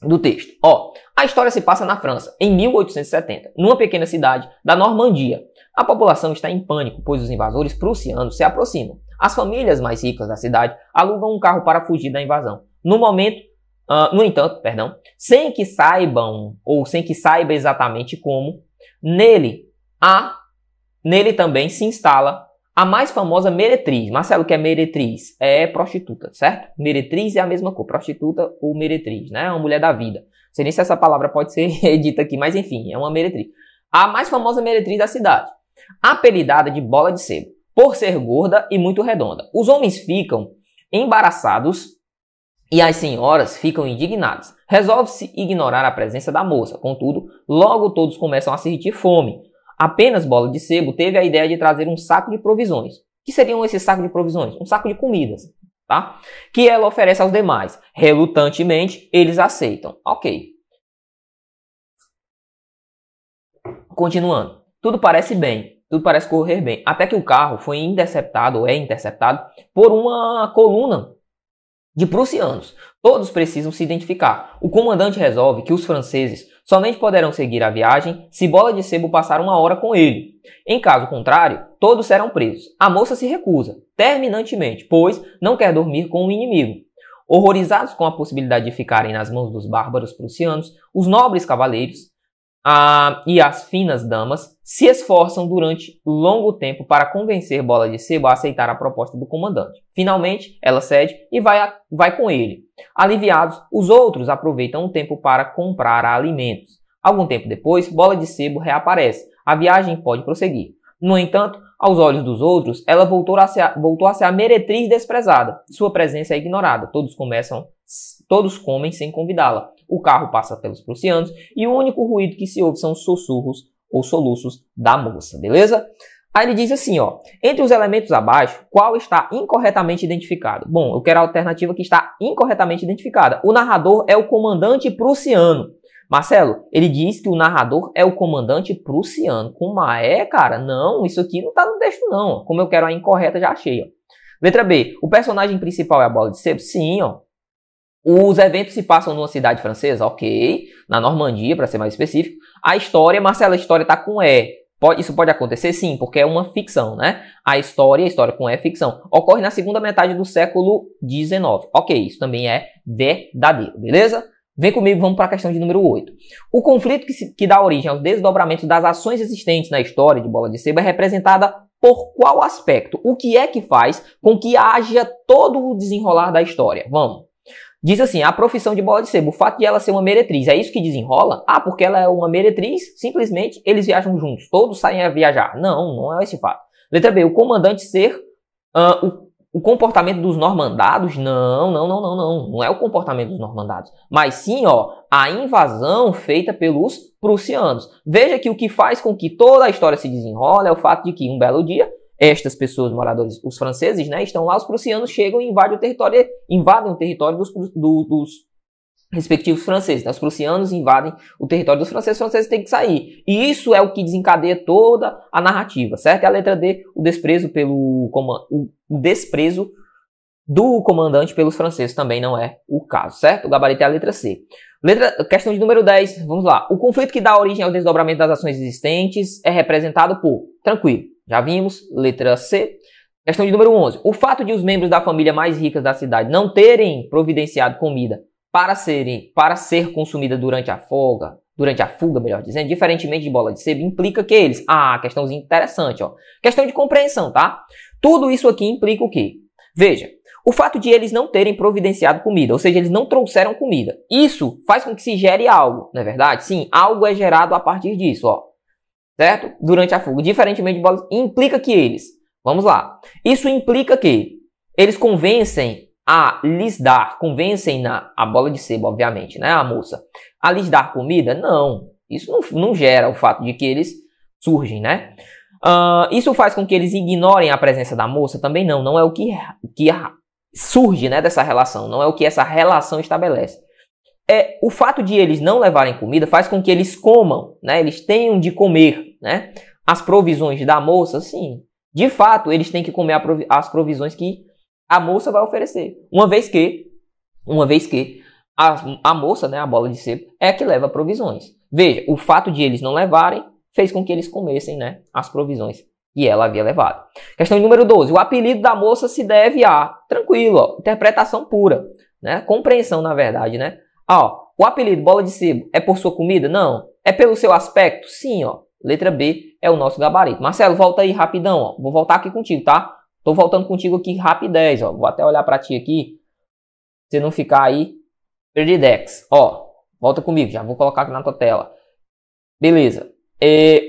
do texto. Ó, a história se passa na França, em 1870, numa pequena cidade da Normandia. A população está em pânico, pois os invasores prussianos se aproximam. As famílias mais ricas da cidade alugam um carro para fugir da invasão. No momento, Uh, no entanto, perdão, sem que saibam ou sem que saiba exatamente como, nele há, nele também se instala a mais famosa meretriz. Marcelo, que é meretriz? É prostituta, certo? Meretriz é a mesma coisa, prostituta ou meretriz, né? É uma mulher da vida. Sei nem se essa palavra pode ser (laughs) dita aqui, mas enfim, é uma meretriz. A mais famosa meretriz da cidade, apelidada de bola de sebo, por ser gorda e muito redonda. Os homens ficam embaraçados e as senhoras ficam indignadas. Resolve-se ignorar a presença da moça, contudo, logo todos começam a sentir fome. Apenas Bola de Sebo teve a ideia de trazer um saco de provisões. que seriam esses sacos de provisões? Um saco de comidas, tá? Que ela oferece aos demais. Relutantemente, eles aceitam. Ok. Continuando. Tudo parece bem, tudo parece correr bem. Até que o carro foi interceptado, ou é interceptado, por uma coluna de prussianos. Todos precisam se identificar. O comandante resolve que os franceses somente poderão seguir a viagem se Bola de Sebo passar uma hora com ele. Em caso contrário, todos serão presos. A moça se recusa, terminantemente, pois não quer dormir com o inimigo. Horrorizados com a possibilidade de ficarem nas mãos dos bárbaros prussianos, os nobres cavaleiros ah, e as finas damas se esforçam durante longo tempo para convencer Bola de Sebo a aceitar a proposta do comandante. Finalmente, ela cede e vai, a, vai com ele. Aliviados, os outros aproveitam o tempo para comprar alimentos. Algum tempo depois, Bola de Sebo reaparece. A viagem pode prosseguir. No entanto, aos olhos dos outros, ela voltou a ser, voltou a, ser a meretriz desprezada. Sua presença é ignorada. Todos começam, todos comem sem convidá-la. O carro passa pelos prussianos e o único ruído que se ouve são os sussurros ou soluços da moça, beleza? Aí ele diz assim, ó, entre os elementos abaixo, qual está incorretamente identificado? Bom, eu quero a alternativa que está incorretamente identificada. O narrador é o comandante prussiano. Marcelo, ele diz que o narrador é o comandante prussiano. Como é, cara? Não, isso aqui não está no texto não. Como eu quero a incorreta, já achei, ó. Letra B, o personagem principal é a bola de sebo? Sim, ó. Os eventos se passam numa cidade francesa, ok, na Normandia, para ser mais específico. A história, Marcela, a história está com E. Isso pode acontecer sim, porque é uma ficção, né? A história, a história com E é ficção, ocorre na segunda metade do século XIX. Ok, isso também é verdadeiro, beleza? Vem comigo, vamos para a questão de número 8. O conflito que, se, que dá origem aos desdobramentos das ações existentes na história de Bola de Seba é representada por qual aspecto? O que é que faz com que haja todo o desenrolar da história? Vamos. Diz assim, a profissão de bola de sebo, o fato de ela ser uma meretriz, é isso que desenrola? Ah, porque ela é uma meretriz, simplesmente eles viajam juntos, todos saem a viajar. Não, não é esse fato. Letra B, o comandante ser uh, o comportamento dos normandados? Não, não, não, não, não. Não é o comportamento dos normandados. Mas sim, ó, a invasão feita pelos prussianos. Veja que o que faz com que toda a história se desenrole é o fato de que um belo dia estas pessoas, moradores, os franceses, né, estão lá, os prussianos chegam e invadem o território, invadem o território dos, do, dos respectivos franceses. Né? Os prussianos invadem o território dos franceses, os franceses têm que sair. E isso é o que desencadeia toda a narrativa, certo? É a letra D, o desprezo pelo o desprezo do comandante pelos franceses também não é o caso, certo? O gabarito é a letra C. Letra, questão de número 10, vamos lá. O conflito que dá origem ao desdobramento das ações existentes é representado por, tranquilo, já vimos, letra C. Questão de número 11. O fato de os membros da família mais ricas da cidade não terem providenciado comida para, serem, para ser consumida durante a folga, durante a fuga, melhor dizendo, diferentemente de bola de sebo, implica que eles. Ah, questãozinha interessante, ó. Questão de compreensão, tá? Tudo isso aqui implica o quê? Veja, o fato de eles não terem providenciado comida, ou seja, eles não trouxeram comida. Isso faz com que se gere algo, não é verdade? Sim, algo é gerado a partir disso, ó certo? Durante a fuga, diferentemente de bolas, implica que eles, vamos lá, isso implica que eles convencem a lhes dar, convencem na, a bola de sebo, obviamente, né, a moça, a lhes dar comida? Não, isso não, não gera o fato de que eles surgem, né? Uh, isso faz com que eles ignorem a presença da moça? Também não, não é o que, que surge né, dessa relação, não é o que essa relação estabelece é o fato de eles não levarem comida faz com que eles comam, né? Eles tenham de comer, né? As provisões da moça, sim. De fato, eles têm que comer as provisões que a moça vai oferecer. Uma vez que, uma vez que a, a moça, né, a bola de sebo, é que leva provisões. Veja, o fato de eles não levarem fez com que eles comessem, né, as provisões que ela havia levado. Questão número 12. O apelido da moça se deve a, tranquilo, ó, interpretação pura, né? Compreensão, na verdade, né? Ó, o apelido bola de sebo é por sua comida? Não. É pelo seu aspecto? Sim, ó. Letra B é o nosso gabarito. Marcelo, volta aí rapidão, ó. Vou voltar aqui contigo, tá? Tô voltando contigo aqui rapidez, ó. Vou até olhar para ti aqui. Você não ficar aí perdidex. Ó, volta comigo, já vou colocar aqui na tua tela. Beleza. É,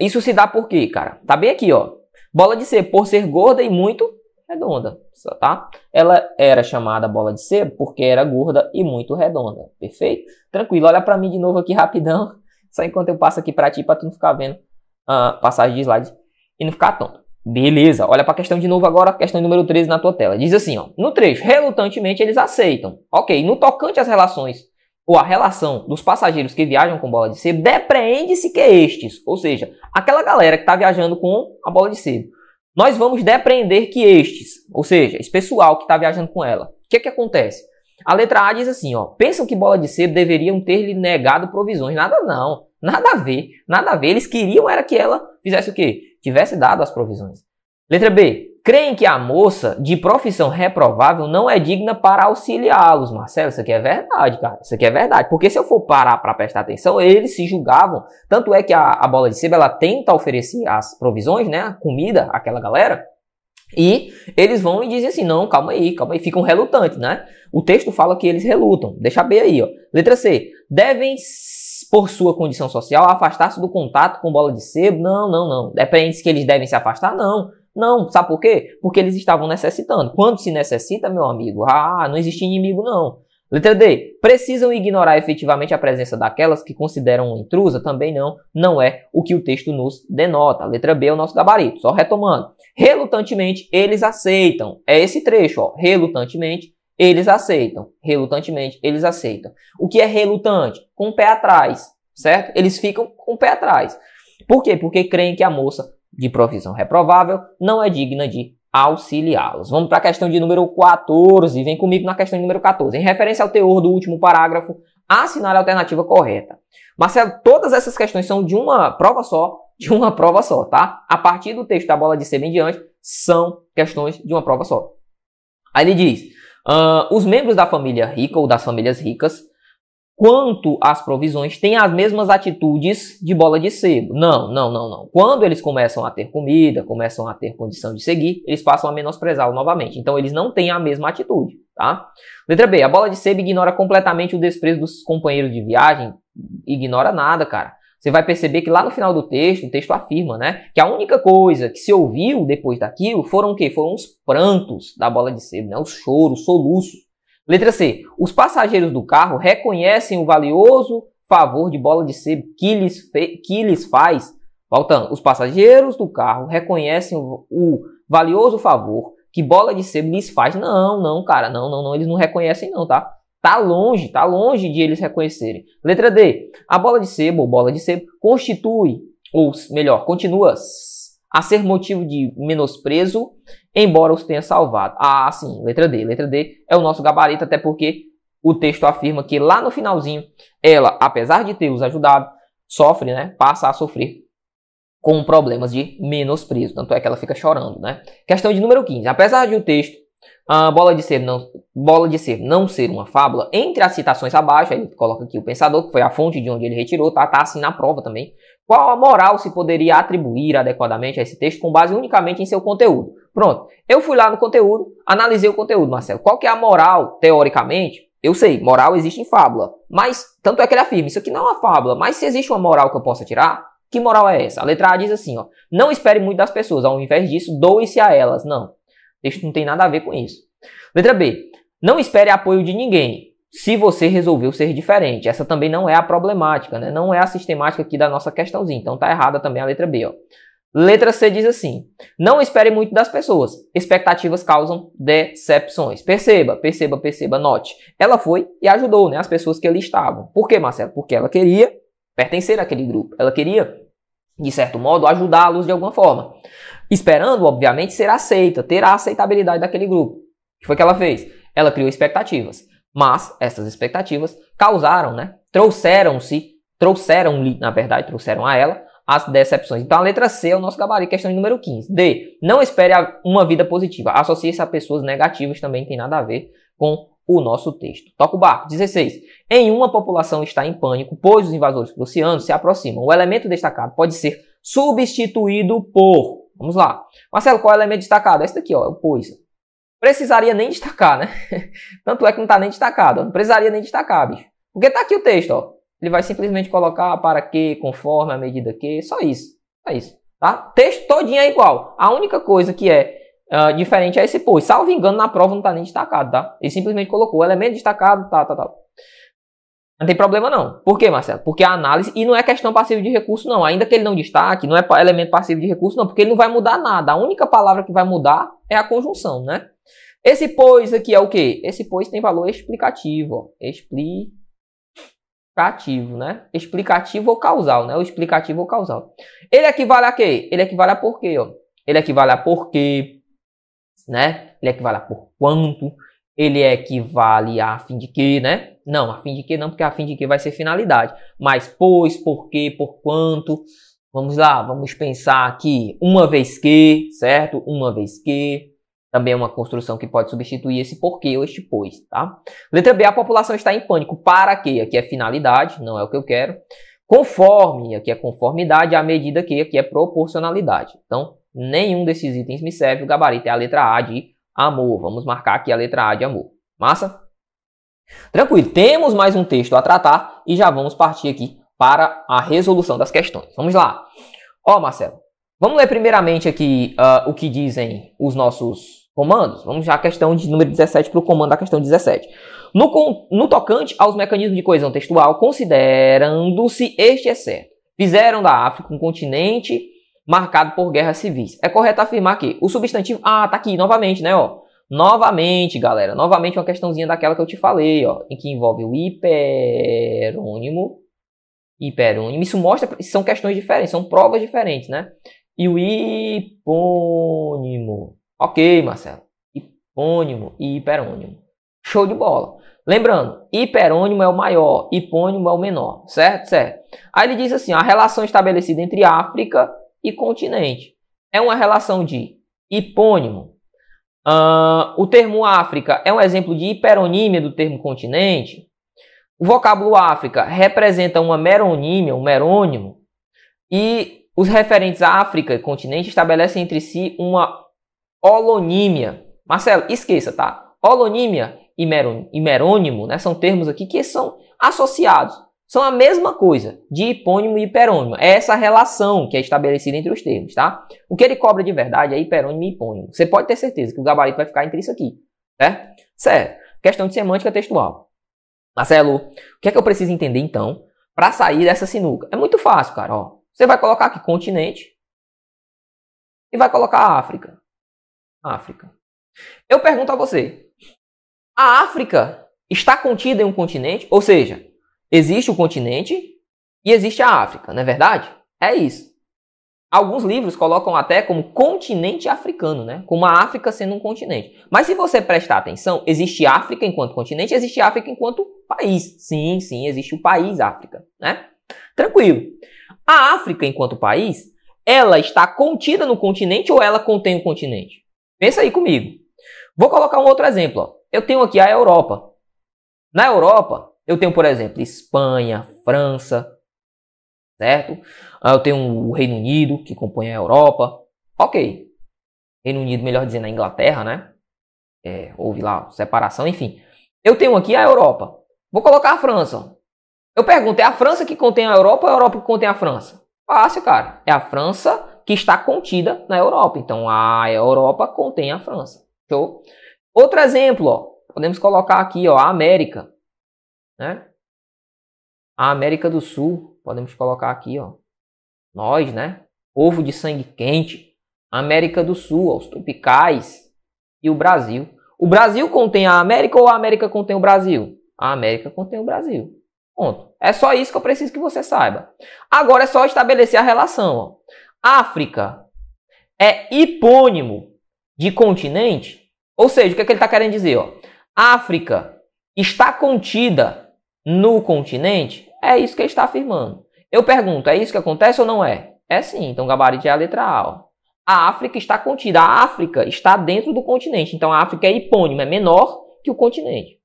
isso se dá por quê, cara? Tá bem aqui, ó. Bola de sebo por ser gorda e muito redonda, tá? Ela era chamada bola de sebo porque era gorda e muito redonda, perfeito? Tranquilo, olha para mim de novo aqui rapidão, (laughs) só enquanto eu passo aqui para ti para tu não ficar vendo a uh, passagem de slide e não ficar tonto. Beleza, olha para a questão de novo agora, questão número 13 na tua tela. Diz assim, ó, no trecho, relutantemente eles aceitam. Ok, no tocante às relações ou a relação dos passageiros que viajam com bola de sebo, depreende-se que estes, ou seja, aquela galera que está viajando com a bola de sebo, nós vamos depreender que estes, ou seja, esse pessoal que está viajando com ela, o que, que acontece? A letra A diz assim, ó, pensam que bola de sebo deveriam ter lhe negado provisões. Nada não, nada a ver, nada a ver. Eles queriam era que ela fizesse o quê? Tivesse dado as provisões. Letra B, creem que a moça de profissão reprovável não é digna para auxiliá-los. Marcelo, isso aqui é verdade, cara. Isso aqui é verdade. Porque se eu for parar para prestar atenção, eles se julgavam. Tanto é que a, a bola de sebo ela tenta oferecer as provisões, né? A comida àquela galera. E eles vão e dizem assim: não, calma aí, calma aí, ficam relutantes, né? O texto fala que eles relutam. Deixa bem aí, ó. Letra C. Devem, por sua condição social, afastar-se do contato com bola de sebo? Não, não, não. Depende que eles devem se afastar? Não. Não, sabe por quê? Porque eles estavam necessitando. Quando se necessita, meu amigo, ah, não existe inimigo não. Letra D. Precisam ignorar efetivamente a presença daquelas que consideram intrusa? Também não. Não é o que o texto nos denota. Letra B é o nosso gabarito. Só retomando. Relutantemente, eles aceitam. É esse trecho, ó. Relutantemente, eles aceitam. Relutantemente, eles aceitam. O que é relutante? Com o pé atrás, certo? Eles ficam com o pé atrás. Por quê? Porque creem que a moça de provisão reprovável não é digna de auxiliá-los. Vamos para a questão de número 14. Vem comigo na questão de número 14. Em referência ao teor do último parágrafo, assinar a alternativa correta. Marcelo, todas essas questões são de uma prova só, de uma prova só, tá? A partir do texto da bola de ser em diante, são questões de uma prova só. Aí ele diz: uh, os membros da família rica ou das famílias ricas quanto às provisões, têm as mesmas atitudes de bola de sebo. Não, não, não, não. Quando eles começam a ter comida, começam a ter condição de seguir, eles passam a menosprezá-lo novamente. Então eles não têm a mesma atitude, tá? Letra B. A bola de sebo ignora completamente o desprezo dos companheiros de viagem. Ignora nada, cara. Você vai perceber que lá no final do texto, o texto afirma, né, que a única coisa que se ouviu depois daquilo foram o quê? Foram os prantos da bola de sebo, né, os choros, os soluços. Letra C. Os passageiros do carro reconhecem o valioso favor de bola de sebo que lhes, que lhes faz. Voltando, os passageiros do carro reconhecem o, o valioso favor que bola de sebo lhes faz. Não, não, cara, não, não, não, eles não reconhecem não, tá? Tá longe, tá longe de eles reconhecerem. Letra D. A bola de sebo ou bola de sebo constitui, ou melhor, continua a ser motivo de menosprezo, embora os tenha salvado. Ah, sim, letra D. Letra D é o nosso gabarito, até porque o texto afirma que lá no finalzinho, ela, apesar de ter os ajudado, sofre, né? Passa a sofrer com problemas de menosprezo. Tanto é que ela fica chorando, né? Questão de número 15. Apesar de o texto a bola de ser não bola de ser não ser uma fábula, entre as citações abaixo, ele coloca aqui o pensador, que foi a fonte de onde ele retirou, tá, tá assim na prova também. Qual a moral se poderia atribuir adequadamente a esse texto com base unicamente em seu conteúdo? Pronto. Eu fui lá no conteúdo, analisei o conteúdo, Marcelo. Qual que é a moral, teoricamente? Eu sei, moral existe em fábula. Mas, tanto é que ele afirma, isso aqui não é uma fábula, mas se existe uma moral que eu possa tirar, que moral é essa? A letra A diz assim, ó, não espere muito das pessoas, ao invés disso, doe-se a elas. Não, texto não tem nada a ver com isso. Letra B, não espere apoio de ninguém, se você resolveu ser diferente. Essa também não é a problemática, né? não é a sistemática aqui da nossa questãozinha, então tá errada também a letra B, ó. Letra C diz assim: Não espere muito das pessoas. Expectativas causam decepções. Perceba, perceba, perceba, note. Ela foi e ajudou né, as pessoas que ali estavam. Por quê, Marcelo? Porque ela queria pertencer àquele grupo. Ela queria, de certo modo, ajudá-los de alguma forma. Esperando, obviamente, ser aceita, ter a aceitabilidade daquele grupo. O que foi que ela fez? Ela criou expectativas. Mas essas expectativas causaram, né? Trouxeram-se, trouxeram-lhe, na verdade, trouxeram a ela as decepções. Então a letra C é o nosso gabarito, questão número 15. D. Não espere uma vida positiva. Associe-se a pessoas negativas também tem nada a ver com o nosso texto. Toca o barco. 16. Em uma população está em pânico, pois os invasores prussianos se aproximam. O elemento destacado pode ser substituído por. Vamos lá. Marcelo, qual é o elemento destacado? Esse daqui, ó, é o pois. Precisaria nem destacar, né? (laughs) Tanto é que não está nem destacado. Não precisaria nem destacar, bicho. Porque tá aqui o texto, ó. Ele vai simplesmente colocar para que, conforme a medida que, só isso. Só isso. Tá? Texto todinho é igual. A única coisa que é uh, diferente é esse pois. Salvo engano, na prova não está nem destacado, tá? Ele simplesmente colocou elemento destacado, tá, tá, tá. Não tem problema não. Por quê, Marcelo? Porque a análise, e não é questão passiva de recurso não, ainda que ele não destaque, não é elemento passivo de recurso não, porque ele não vai mudar nada. A única palavra que vai mudar é a conjunção, né? Esse pois aqui é o quê? Esse pois tem valor explicativo, ó. Explicativo né? Explicativo ou causal, né? O explicativo ou causal. Ele equivale a quê? Ele equivale a porquê, ó. Ele equivale a porquê, né? Ele equivale a por quanto. Ele equivale a fim de que, né? Não, a fim de que não, porque a fim de que vai ser finalidade. Mas pois, porquê, por quanto. Vamos lá, vamos pensar aqui. Uma vez que, certo? Uma vez que. Também é uma construção que pode substituir esse porquê ou este pois, tá? Letra B, a população está em pânico. Para quê? Aqui é finalidade, não é o que eu quero. Conforme, aqui é conformidade, à medida que aqui é proporcionalidade. Então, nenhum desses itens me serve. O gabarito é a letra A de amor. Vamos marcar aqui a letra A de amor. Massa? Tranquilo, temos mais um texto a tratar e já vamos partir aqui para a resolução das questões. Vamos lá. Ó, Marcelo, vamos ler primeiramente aqui uh, o que dizem os nossos comandos. Vamos já à questão de número 17 para o comando da questão 17. No, no tocante aos mecanismos de coesão textual, considerando-se este é certo, fizeram da África um continente marcado por guerras civis. É correto afirmar que o substantivo... Ah, tá aqui novamente, né? Ó. Novamente, galera. Novamente uma questãozinha daquela que eu te falei, ó. Em que envolve o hiperônimo. Hiperônimo. Isso mostra... São questões diferentes, são provas diferentes, né? E o hipônimo. Ok, Marcelo. Hipônimo e hiperônimo. Show de bola. Lembrando, hiperônimo é o maior, hipônimo é o menor, certo? Certo. Aí ele diz assim, a relação estabelecida entre África e continente. É uma relação de hipônimo. Uh, o termo África é um exemplo de hiperonímia do termo continente. O vocábulo África representa uma meronímia, um merônimo. E os referentes África e continente estabelecem entre si uma holonímia. Marcelo, esqueça, tá? Holonímia e, merônimo, né, são termos aqui que são associados. São a mesma coisa, de hipônimo e hiperônimo. É essa relação que é estabelecida entre os termos, tá? O que ele cobra de verdade é hiperônimo e hipônimo. Você pode ter certeza que o gabarito vai ficar entre isso aqui, certo? Certo. Questão de semântica textual. Marcelo, o que é que eu preciso entender então para sair dessa sinuca? É muito fácil, cara. Ó. Você vai colocar aqui continente e vai colocar África. África. Eu pergunto a você: a África está contida em um continente? Ou seja, existe o continente e existe a África, não é verdade? É isso. Alguns livros colocam até como continente africano, né? Como a África sendo um continente. Mas se você prestar atenção, existe África enquanto continente, existe África enquanto país. Sim, sim, existe o país África, né? Tranquilo. A África enquanto país, ela está contida no continente ou ela contém o continente? Pensa aí comigo. Vou colocar um outro exemplo. Ó. Eu tenho aqui a Europa. Na Europa, eu tenho, por exemplo, Espanha, França, certo? Ah, eu tenho o Reino Unido, que compõe a Europa. Ok. Reino Unido, melhor dizendo, a Inglaterra, né? É, houve lá separação, enfim. Eu tenho aqui a Europa. Vou colocar a França. Eu pergunto, é a França que contém a Europa ou a Europa que contém a França? Fácil, cara. É a França que está contida na Europa. Então, a Europa contém a França. Show? Outro exemplo, ó. Podemos colocar aqui, ó, a América. Né? A América do Sul. Podemos colocar aqui, ó. Nós, né? Povo de sangue quente. América do Sul, os tropicais. E o Brasil. O Brasil contém a América ou a América contém o Brasil? A América contém o Brasil. Ponto. É só isso que eu preciso que você saiba. Agora é só estabelecer a relação. Ó. África é hipônimo de continente? Ou seja, o que, é que ele está querendo dizer? Ó? África está contida no continente? É isso que ele está afirmando. Eu pergunto, é isso que acontece ou não é? É sim, então gabarito é a letra A. Ó. A África está contida, a África está dentro do continente, então a África é hipônimo, é menor que o continente.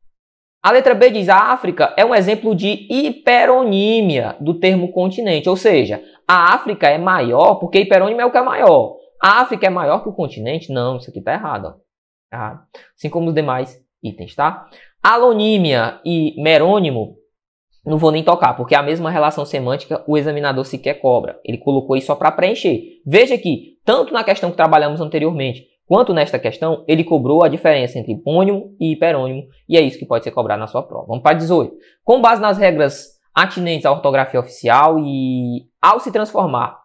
A letra B diz a África é um exemplo de hiperonímia do termo continente, ou seja, a África é maior porque hiperônimo é o que é maior. A África é maior que o continente? Não, isso aqui está errado. Errado. Assim como os demais itens, tá? Alonímia e merônimo não vou nem tocar, porque é a mesma relação semântica o examinador sequer cobra. Ele colocou isso só para preencher. Veja que, tanto na questão que trabalhamos anteriormente, quanto nesta questão, ele cobrou a diferença entre hipônimo e hiperônimo, e é isso que pode ser cobrado na sua prova. Vamos para 18. Com base nas regras atinentes à ortografia oficial e ao se transformar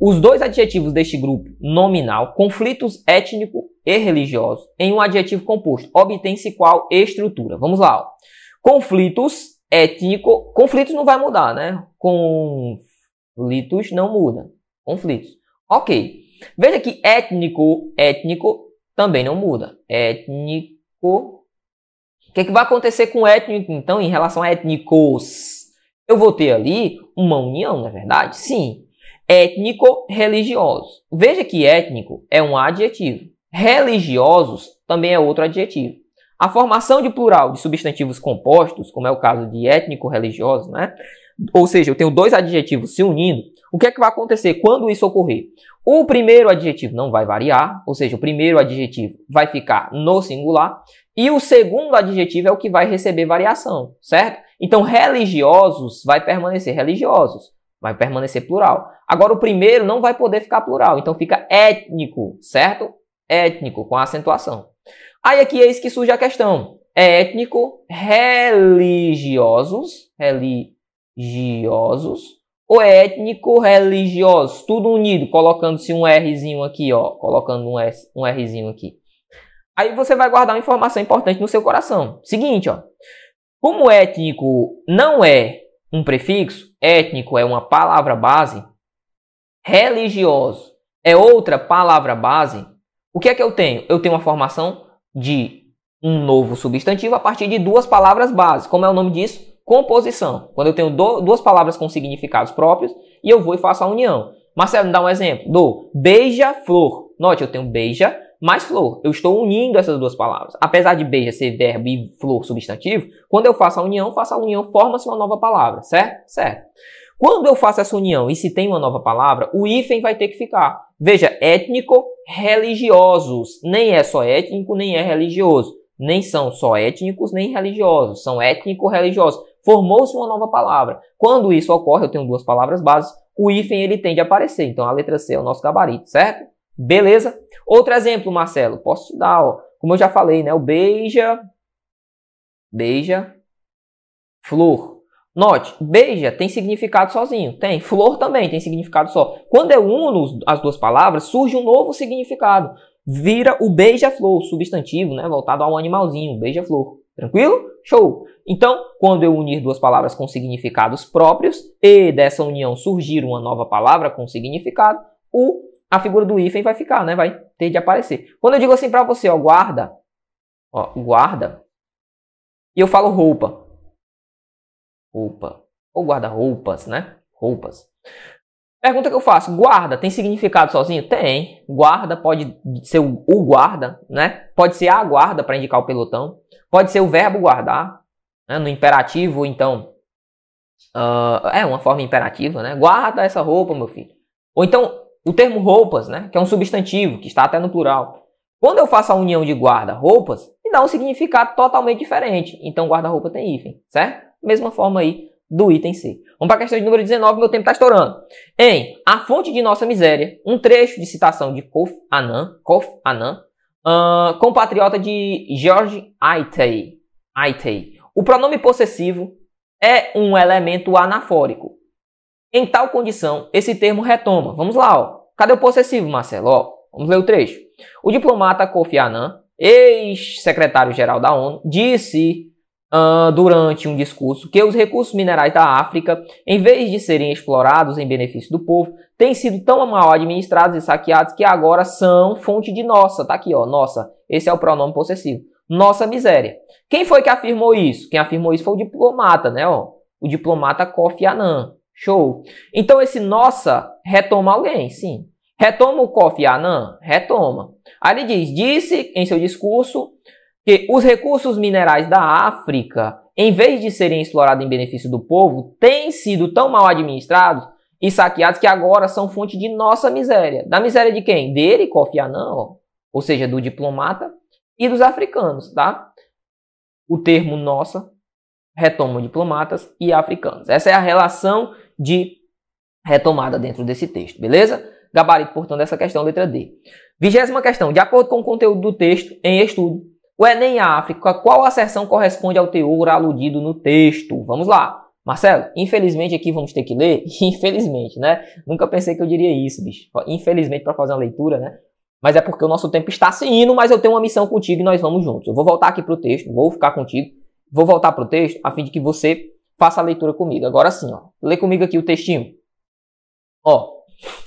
os dois adjetivos deste grupo nominal, conflitos étnico e religioso, em um adjetivo composto, obtém-se qual estrutura? Vamos lá. Ó. Conflitos étnico, conflitos não vai mudar, né? Conflitos não muda. Conflitos. Ok. Veja que étnico, étnico também não muda. Étnico. O que, é que vai acontecer com étnico, então, em relação a étnicos? Eu vou ter ali uma união, não é verdade? Sim. Étnico-religiosos. Veja que étnico é um adjetivo. Religiosos também é outro adjetivo. A formação de plural de substantivos compostos, como é o caso de étnico-religioso, né? ou seja, eu tenho dois adjetivos se unindo, o que é que vai acontecer quando isso ocorrer? O primeiro adjetivo não vai variar, ou seja, o primeiro adjetivo vai ficar no singular, e o segundo adjetivo é o que vai receber variação, certo? Então, religiosos vai permanecer religiosos, vai permanecer plural. Agora, o primeiro não vai poder ficar plural, então fica étnico, certo? Étnico, com acentuação. Aí aqui é isso que surge a questão. É étnico, religiosos, religiosos, ou é étnico, religiosos, tudo unido, colocando-se um Rzinho aqui, ó, colocando um, S, um Rzinho aqui. Aí você vai guardar uma informação importante no seu coração. Seguinte, ó. Como étnico não é um prefixo, étnico é uma palavra base, religioso é outra palavra base, o que é que eu tenho? Eu tenho uma formação de um novo substantivo a partir de duas palavras bases. Como é o nome disso? Composição. Quando eu tenho do, duas palavras com significados próprios e eu vou e faço a união. Marcelo, me dá um exemplo. Do beija-flor. Note, eu tenho beija mais flor. Eu estou unindo essas duas palavras. Apesar de beija ser verbo e flor substantivo, quando eu faço a união, faço a união, forma-se uma nova palavra, certo? Certo. Quando eu faço essa união e se tem uma nova palavra, o hífen vai ter que ficar. Veja, étnico-religiosos. Nem é só étnico, nem é religioso. Nem são só étnicos, nem religiosos. São étnico-religiosos. formou-se uma nova palavra. Quando isso ocorre, eu tenho duas palavras bases, o hífen ele tende a aparecer. Então a letra C é o nosso gabarito, certo? Beleza? Outro exemplo, Marcelo, posso te dar, ó. Como eu já falei, né? O beija, beija, flor. Note, beija tem significado sozinho. Tem. Flor também tem significado só. Quando eu uno as duas palavras, surge um novo significado. Vira o beija-flor, substantivo, né? Voltado ao animalzinho, beija-flor. Tranquilo? Show! Então, quando eu unir duas palavras com significados próprios e dessa união surgir uma nova palavra com significado, o, a figura do hífen vai ficar, né? Vai ter de aparecer. Quando eu digo assim para você, ó, guarda, ó, guarda, e eu falo roupa, roupa, ou guarda-roupas, né? Roupas. Pergunta que eu faço, guarda tem significado sozinho? Tem. Guarda pode ser o guarda, né? Pode ser a guarda para indicar o pelotão. Pode ser o verbo guardar, né? no imperativo, então. Uh, é uma forma imperativa, né? Guarda essa roupa, meu filho. Ou então, o termo roupas, né? Que é um substantivo, que está até no plural. Quando eu faço a união de guarda-roupas, me dá um significado totalmente diferente. Então, guarda-roupa tem hífen, certo? Mesma forma aí do item C. Vamos para a questão de número 19, meu tempo está estourando. Em A Fonte de Nossa Miséria, um trecho de citação de Kof Annan, Kof Annan Uh, compatriota de George Aitei. Aitei. O pronome possessivo é um elemento anafórico. Em tal condição, esse termo retoma. Vamos lá, ó. Cadê o possessivo, Marcelo? Ó, vamos ler o trecho. O diplomata Kofi Annan, ex-secretário-geral da ONU, disse uh, durante um discurso que os recursos minerais da África, em vez de serem explorados em benefício do povo, têm sido tão mal administrados e saqueados que agora são fonte de nossa. Tá aqui, ó, nossa. Esse é o pronome possessivo. Nossa miséria. Quem foi que afirmou isso? Quem afirmou isso foi o diplomata, né? Ó, o diplomata Kofi Annan. Show. Então esse nossa retoma alguém, sim. Retoma o Kofi Annan? Retoma. Aí ele diz, disse em seu discurso que os recursos minerais da África, em vez de serem explorados em benefício do povo, têm sido tão mal administrados e saqueados que agora são fonte de nossa miséria. Da miséria de quem? Dele, Kofi Annan, ou seja, do diplomata e dos africanos, tá? O termo nossa retoma diplomatas e africanos. Essa é a relação de retomada dentro desse texto, beleza? Gabarito, portanto, dessa questão, letra D. Vigésima questão. De acordo com o conteúdo do texto em estudo, o Enem África, qual asserção corresponde ao teor aludido no texto? Vamos lá. Marcelo, infelizmente aqui vamos ter que ler. (laughs) Infelizmente, né? Nunca pensei que eu diria isso, bicho. Infelizmente para fazer uma leitura, né? Mas é porque o nosso tempo está se indo, mas eu tenho uma missão contigo e nós vamos juntos. Eu vou voltar aqui para o texto, vou ficar contigo, vou voltar para o texto a fim de que você faça a leitura comigo. Agora sim, ó. Lê comigo aqui o textinho. Ó,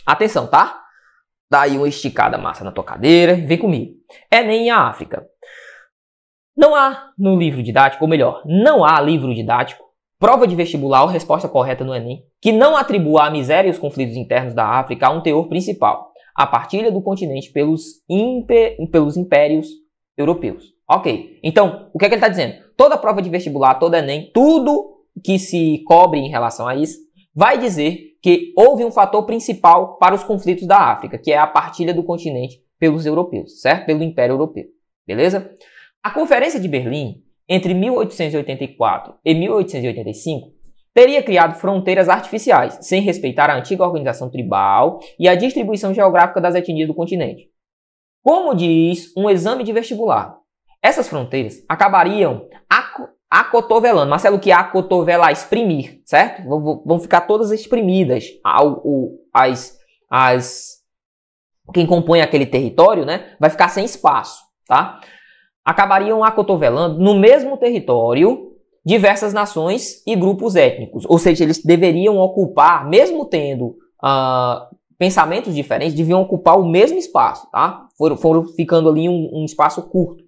atenção, tá? Dá aí uma esticada massa na tua cadeira, vem comigo. Enem a África. Não há no livro didático, ou melhor, não há livro didático, prova de vestibular ou resposta correta no Enem, que não atribua a miséria e os conflitos internos da África a um teor principal, a partilha do continente pelos, pelos impérios europeus. Ok, então, o que, é que ele está dizendo? Toda prova de vestibular, todo Enem, tudo que se cobre em relação a isso, vai dizer que houve um fator principal para os conflitos da África, que é a partilha do continente pelos europeus, certo? Pelo Império Europeu. Beleza? A Conferência de Berlim, entre 1884 e 1885, teria criado fronteiras artificiais, sem respeitar a antiga organização tribal e a distribuição geográfica das etnias do continente. Como diz um exame de vestibular, essas fronteiras acabariam acotovelando. Marcelo, que acotovelar? Exprimir, certo? Vão ficar todas exprimidas. As, as, quem compõe aquele território, né? Vai ficar sem espaço, tá? Acabariam acotovelando no mesmo território diversas nações e grupos étnicos. Ou seja, eles deveriam ocupar, mesmo tendo uh, pensamentos diferentes, deviam ocupar o mesmo espaço, tá? Foram, foram ficando ali um, um espaço curto.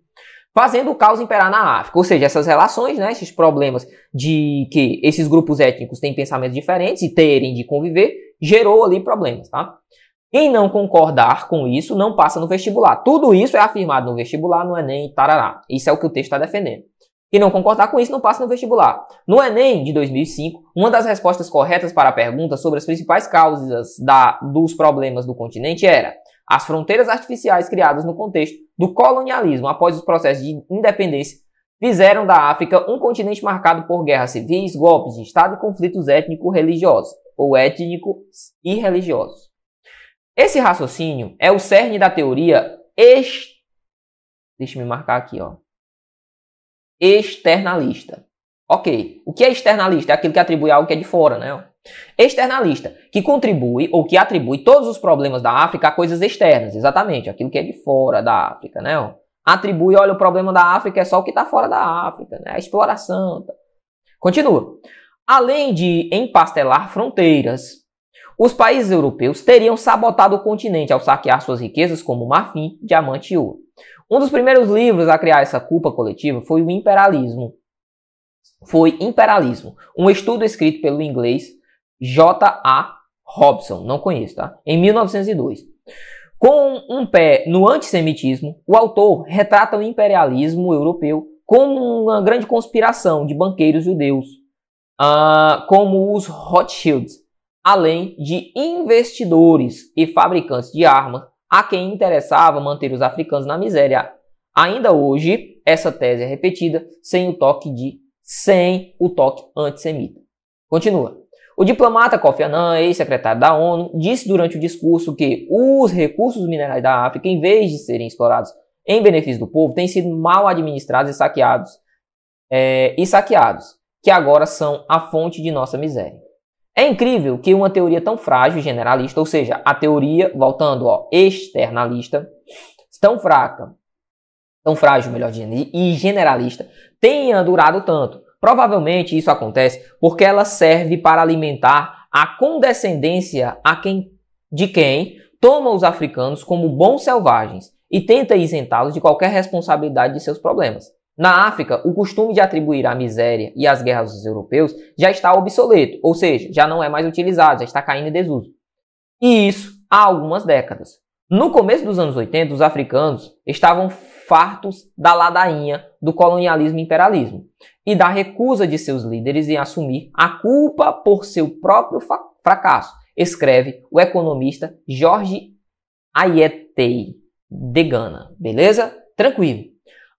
Fazendo o caos imperar na África. Ou seja, essas relações, né, esses problemas de que esses grupos étnicos têm pensamentos diferentes e terem de conviver, gerou ali problemas, tá? Quem não concordar com isso não passa no vestibular. Tudo isso é afirmado no vestibular, no Enem, tarará. Isso é o que o texto está defendendo. Quem não concordar com isso não passa no vestibular. No Enem de 2005, uma das respostas corretas para a pergunta sobre as principais causas da, dos problemas do continente era as fronteiras artificiais criadas no contexto do colonialismo após os processos de independência fizeram da África um continente marcado por guerras civis, golpes de Estado e conflitos étnico-religiosos, ou étnicos e religiosos. Esse raciocínio é o cerne da teoria ex... Deixa me marcar aqui, ó. Externalista. Ok. O que é externalista? É aquilo que atribui algo que é de fora, né? Externalista, que contribui ou que atribui todos os problemas da África a coisas externas, exatamente, aquilo que é de fora da África, né? Atribui, olha, o problema da África é só o que está fora da África, né? A exploração. Tá? Continua. Além de empastelar fronteiras, os países europeus teriam sabotado o continente ao saquear suas riquezas como marfim, diamante e ouro. Um dos primeiros livros a criar essa culpa coletiva foi o Imperialismo. Foi Imperialismo, um estudo escrito pelo inglês J.A. Robson, não conheço, tá? Em 1902. Com um pé no antissemitismo, o autor retrata o imperialismo europeu como uma grande conspiração de banqueiros judeus, uh, como os Rothschilds, além de investidores e fabricantes de armas a quem interessava manter os africanos na miséria. Ainda hoje, essa tese é repetida sem o toque de sem o toque antissemita. Continua. O diplomata Kofi Annan, ex-secretário da ONU, disse durante o discurso que os recursos minerais da África, em vez de serem explorados em benefício do povo, têm sido mal administrados e saqueados, é, e saqueados, que agora são a fonte de nossa miséria. É incrível que uma teoria tão frágil e generalista, ou seja, a teoria, voltando, ó, externalista, tão fraca, tão frágil, melhor dizendo, e generalista, tenha durado tanto. Provavelmente isso acontece porque ela serve para alimentar a condescendência a quem, de quem toma os africanos como bons selvagens e tenta isentá-los de qualquer responsabilidade de seus problemas. Na África, o costume de atribuir a miséria e as guerras dos europeus já está obsoleto, ou seja, já não é mais utilizado, já está caindo em desuso. E isso há algumas décadas. No começo dos anos 80, os africanos estavam fartos da ladainha do colonialismo e imperialismo e da recusa de seus líderes em assumir a culpa por seu próprio fracasso, escreve o economista Jorge Ayetei de Gana. Beleza? Tranquilo.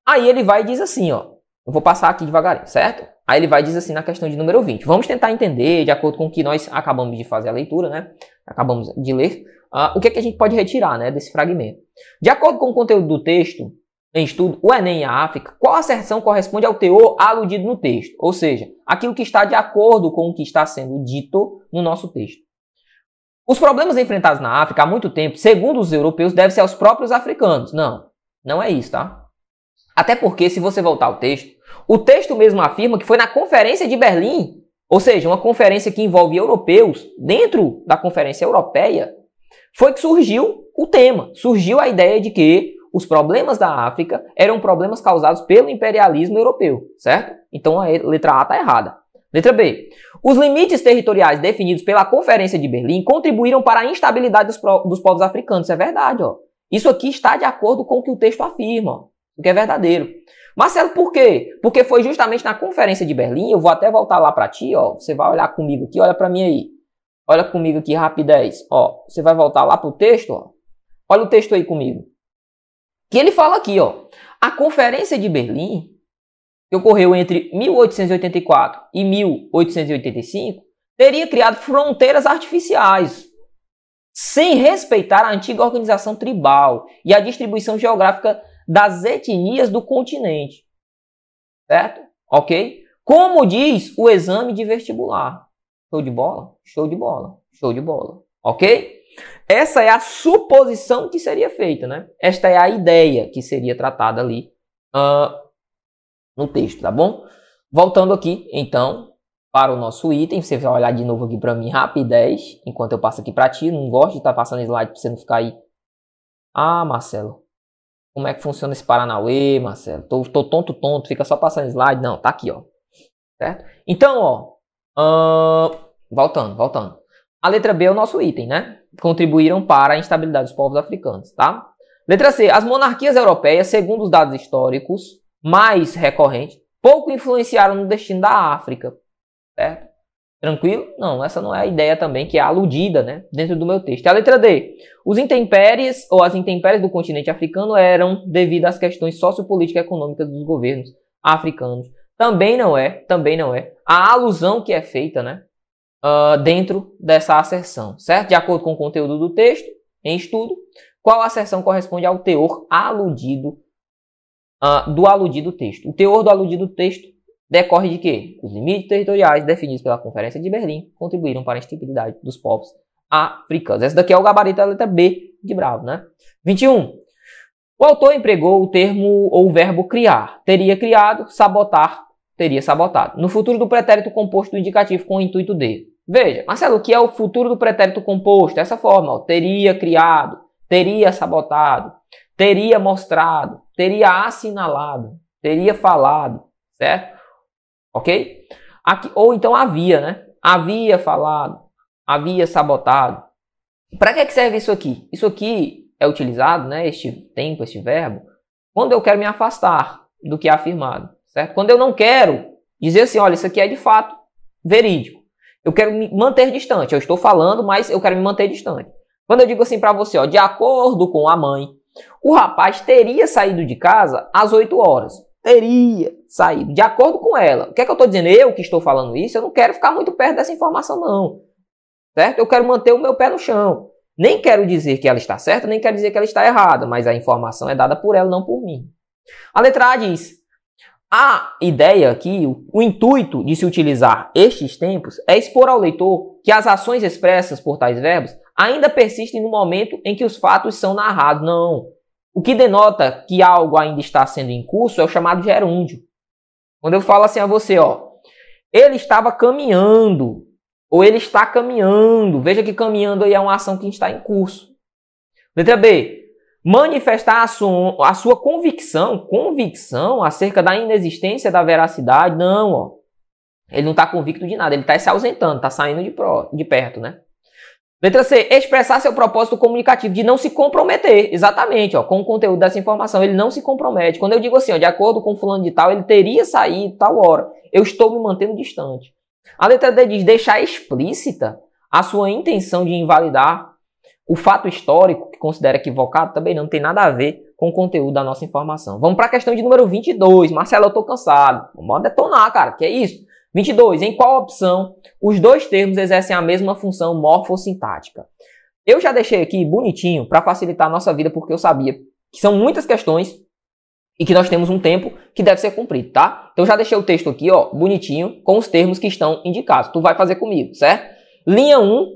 Aí ele vai e diz assim, ó. Eu vou passar aqui devagarinho, certo? Aí ele vai e diz assim na questão de número 20. Vamos tentar entender, de acordo com o que nós acabamos de fazer a leitura, né? Acabamos de ler, uh, o que, é que a gente pode retirar né, desse fragmento. De acordo com o conteúdo do texto, em estudo, o Enem e a África, qual asserção corresponde ao teor aludido no texto? Ou seja, aquilo que está de acordo com o que está sendo dito no nosso texto. Os problemas enfrentados na África há muito tempo, segundo os europeus, devem ser aos próprios africanos. Não, não é isso, tá? Até porque, se você voltar ao texto, o texto mesmo afirma que foi na Conferência de Berlim, ou seja, uma conferência que envolve europeus, dentro da Conferência Europeia, foi que surgiu o tema, surgiu a ideia de que os problemas da África eram problemas causados pelo imperialismo europeu, certo? Então a letra A está errada. Letra B. Os limites territoriais definidos pela Conferência de Berlim contribuíram para a instabilidade dos, dos povos africanos. Isso é verdade, ó. Isso aqui está de acordo com o que o texto afirma, ó, o que é verdadeiro. Marcelo, por quê? Porque foi justamente na Conferência de Berlim, eu vou até voltar lá para ti, ó. Você vai olhar comigo aqui, olha para mim aí. Olha comigo aqui, rapidez. Ó, você vai voltar lá para o texto, ó. Olha o texto aí comigo. Que ele fala aqui, ó, a Conferência de Berlim, que ocorreu entre 1884 e 1885, teria criado fronteiras artificiais, sem respeitar a antiga organização tribal e a distribuição geográfica das etnias do continente. Certo? Ok? Como diz o exame de vestibular. Show de bola? Show de bola. Show de bola. Ok? Essa é a suposição que seria feita, né? Esta é a ideia que seria tratada ali uh, no texto, tá bom? Voltando aqui, então, para o nosso item, você vai olhar de novo aqui para mim, rapidez, enquanto eu passo aqui para ti. Não gosto de estar tá passando slide para você não ficar aí. Ah, Marcelo, como é que funciona esse Paranauê, Marcelo? Tô, tô tonto, tonto, fica só passando slide. Não, tá aqui, ó. Certo? Então, ó, uh, voltando, voltando. A letra B é o nosso item, né? Contribuíram para a instabilidade dos povos africanos, tá? Letra C. As monarquias europeias, segundo os dados históricos mais recorrentes, pouco influenciaram no destino da África, certo? Tranquilo? Não, essa não é a ideia também que é aludida, né, dentro do meu texto. A letra D. Os intempéries ou as intempéries do continente africano eram devido às questões sociopolíticas e econômicas dos governos africanos. Também não é, também não é. A alusão que é feita, né? Uh, dentro dessa asserção, certo? De acordo com o conteúdo do texto, em estudo, qual asserção corresponde ao teor aludido uh, do aludido texto? O teor do aludido texto decorre de quê? Os limites territoriais definidos pela Conferência de Berlim contribuíram para a estabilidade dos povos africanos. Essa daqui é o gabarito da letra B de Bravo, né? 21. O autor empregou o termo ou o verbo criar. Teria criado, sabotar, teria sabotado. No futuro do pretérito composto do indicativo com o intuito de. Veja, Marcelo, o que é o futuro do pretérito composto? Essa forma, ó, teria criado, teria sabotado, teria mostrado, teria assinalado, teria falado, certo? Ok? Aqui, ou então havia, né? Havia falado, havia sabotado. Para que, que serve isso aqui? Isso aqui é utilizado, né? Este tempo, este verbo, quando eu quero me afastar do que é afirmado, certo? Quando eu não quero dizer assim, olha, isso aqui é de fato verídico. Eu quero me manter distante. Eu estou falando, mas eu quero me manter distante. Quando eu digo assim para você, ó, de acordo com a mãe, o rapaz teria saído de casa às 8 horas. Teria saído, de acordo com ela. O que é que eu estou dizendo? Eu que estou falando isso, eu não quero ficar muito perto dessa informação, não. Certo? Eu quero manter o meu pé no chão. Nem quero dizer que ela está certa, nem quero dizer que ela está errada, mas a informação é dada por ela, não por mim. A letra A diz: a ideia aqui, o, intuito de se utilizar estes tempos é expor ao leitor que as ações expressas por tais verbos ainda persistem no momento em que os fatos são narrados. Não. O que denota que algo ainda está sendo em curso é o chamado gerúndio. Quando eu falo assim a você, ó, ele estava caminhando, ou ele está caminhando. Veja que caminhando aí é uma ação que está em curso. Letra B. Manifestar a sua, a sua convicção, convicção acerca da inexistência da veracidade. Não, ó. Ele não está convicto de nada, ele está se ausentando, está saindo de, pro, de perto, né? Letra C, expressar seu propósito comunicativo, de não se comprometer, exatamente, ó, com o conteúdo dessa informação, ele não se compromete. Quando eu digo assim, ó, de acordo com fulano de tal, ele teria saído tal hora, eu estou me mantendo distante. A letra D diz deixar explícita a sua intenção de invalidar o fato histórico, que considera equivocado, também não tem nada a ver com o conteúdo da nossa informação. Vamos para a questão de número 22. Marcelo, eu estou cansado. Vamos detonar, cara, que é isso? 22. Em qual opção os dois termos exercem a mesma função morfossintática? Eu já deixei aqui bonitinho para facilitar a nossa vida, porque eu sabia que são muitas questões e que nós temos um tempo que deve ser cumprido, tá? Então já deixei o texto aqui, ó, bonitinho, com os termos que estão indicados. Tu vai fazer comigo, certo? Linha 1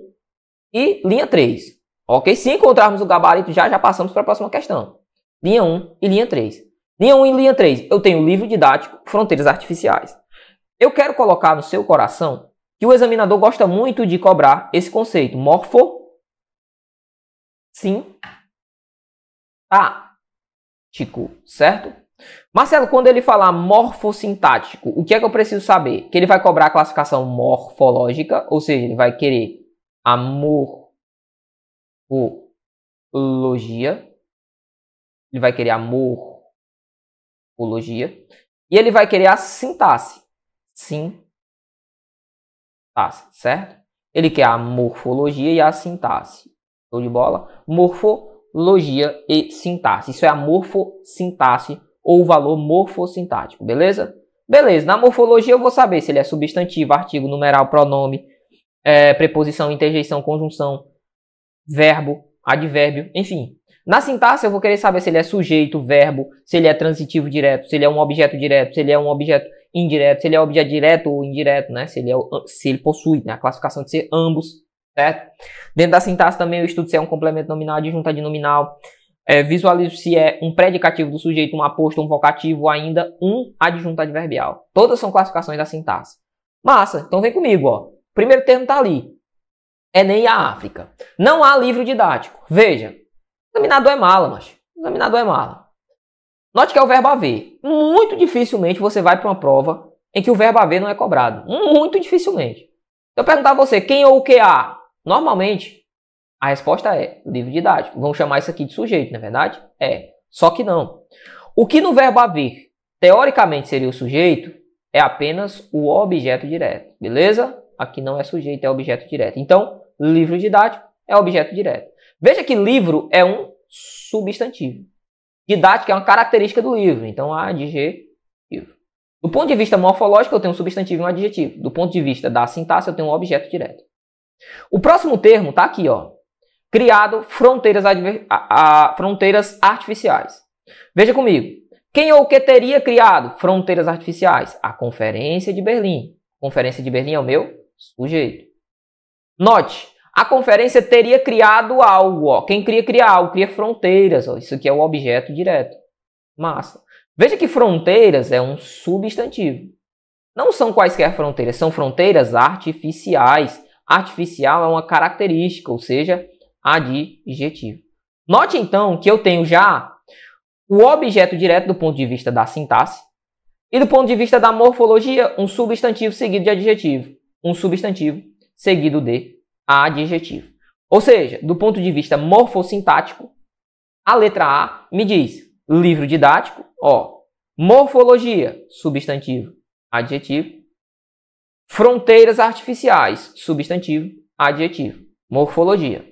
e linha 3. Ok? Se encontrarmos o gabarito já, já passamos para a próxima questão. Linha 1 e linha 3. Linha 1 e linha 3. Eu tenho livro didático Fronteiras Artificiais. Eu quero colocar no seu coração que o examinador gosta muito de cobrar esse conceito morfo sim tático, certo? Marcelo, quando ele falar morfossintático, o que é que eu preciso saber? Que ele vai cobrar a classificação morfológica, ou seja, ele vai querer a morfologia, ele vai querer a morfologia, e ele vai querer a sintaxe sintaxe, certo? Ele quer a morfologia e a sintaxe. Show de bola? Morfologia e sintaxe. Isso é a morfossintaxe ou o valor morfossintático, beleza? Beleza, na morfologia eu vou saber se ele é substantivo, artigo, numeral, pronome, é, preposição, interjeição, conjunção, verbo, advérbio, enfim. Na sintaxe eu vou querer saber se ele é sujeito, verbo, se ele é transitivo direto, se ele é um objeto direto, se ele é um objeto indireto, se ele é objeto direto ou indireto, né? Se ele, é, se ele possui né? a classificação de ser ambos, certo? Dentro da sintaxe também eu estudo se é um complemento nominal, adjunta de nominal, é, visualizo se é um predicativo do sujeito, um aposto, um vocativo, ainda um adjunto adverbial. Todas são classificações da sintaxe. Massa, então vem comigo, ó. Primeiro termo tá ali. Enem e a África. Não há livro didático. Veja, examinador é mala, mas examinador é mala. Note que é o verbo haver. Muito dificilmente você vai para uma prova em que o verbo haver não é cobrado. Muito dificilmente. Eu perguntar a você quem ou o que há, normalmente a resposta é livro didático. Vamos chamar isso aqui de sujeito, não é verdade? É. Só que não. O que no verbo haver teoricamente seria o sujeito é apenas o objeto direto. Beleza? Aqui não é sujeito, é objeto direto. Então, livro didático é objeto direto. Veja que livro é um substantivo. Didática é uma característica do livro, então adjetivo. Do ponto de vista morfológico, eu tenho um substantivo e um adjetivo. Do ponto de vista da sintaxe, eu tenho um objeto direto. O próximo termo está aqui, ó. Criado fronteiras, a, a, fronteiras artificiais. Veja comigo. Quem ou que teria criado fronteiras artificiais? A Conferência de Berlim. Conferência de Berlim é o meu sujeito. Note, a conferência teria criado algo. Ó. Quem cria, cria algo, cria fronteiras. Ó. Isso aqui é o objeto direto. Massa. Veja que fronteiras é um substantivo. Não são quaisquer fronteiras, são fronteiras artificiais. Artificial é uma característica, ou seja, adjetivo. Note então que eu tenho já o objeto direto do ponto de vista da sintaxe e do ponto de vista da morfologia, um substantivo seguido de adjetivo. Um substantivo seguido de adjetivo. Ou seja, do ponto de vista morfossintático, a letra A me diz livro didático, ó, morfologia, substantivo, adjetivo, fronteiras artificiais, substantivo, adjetivo, morfologia.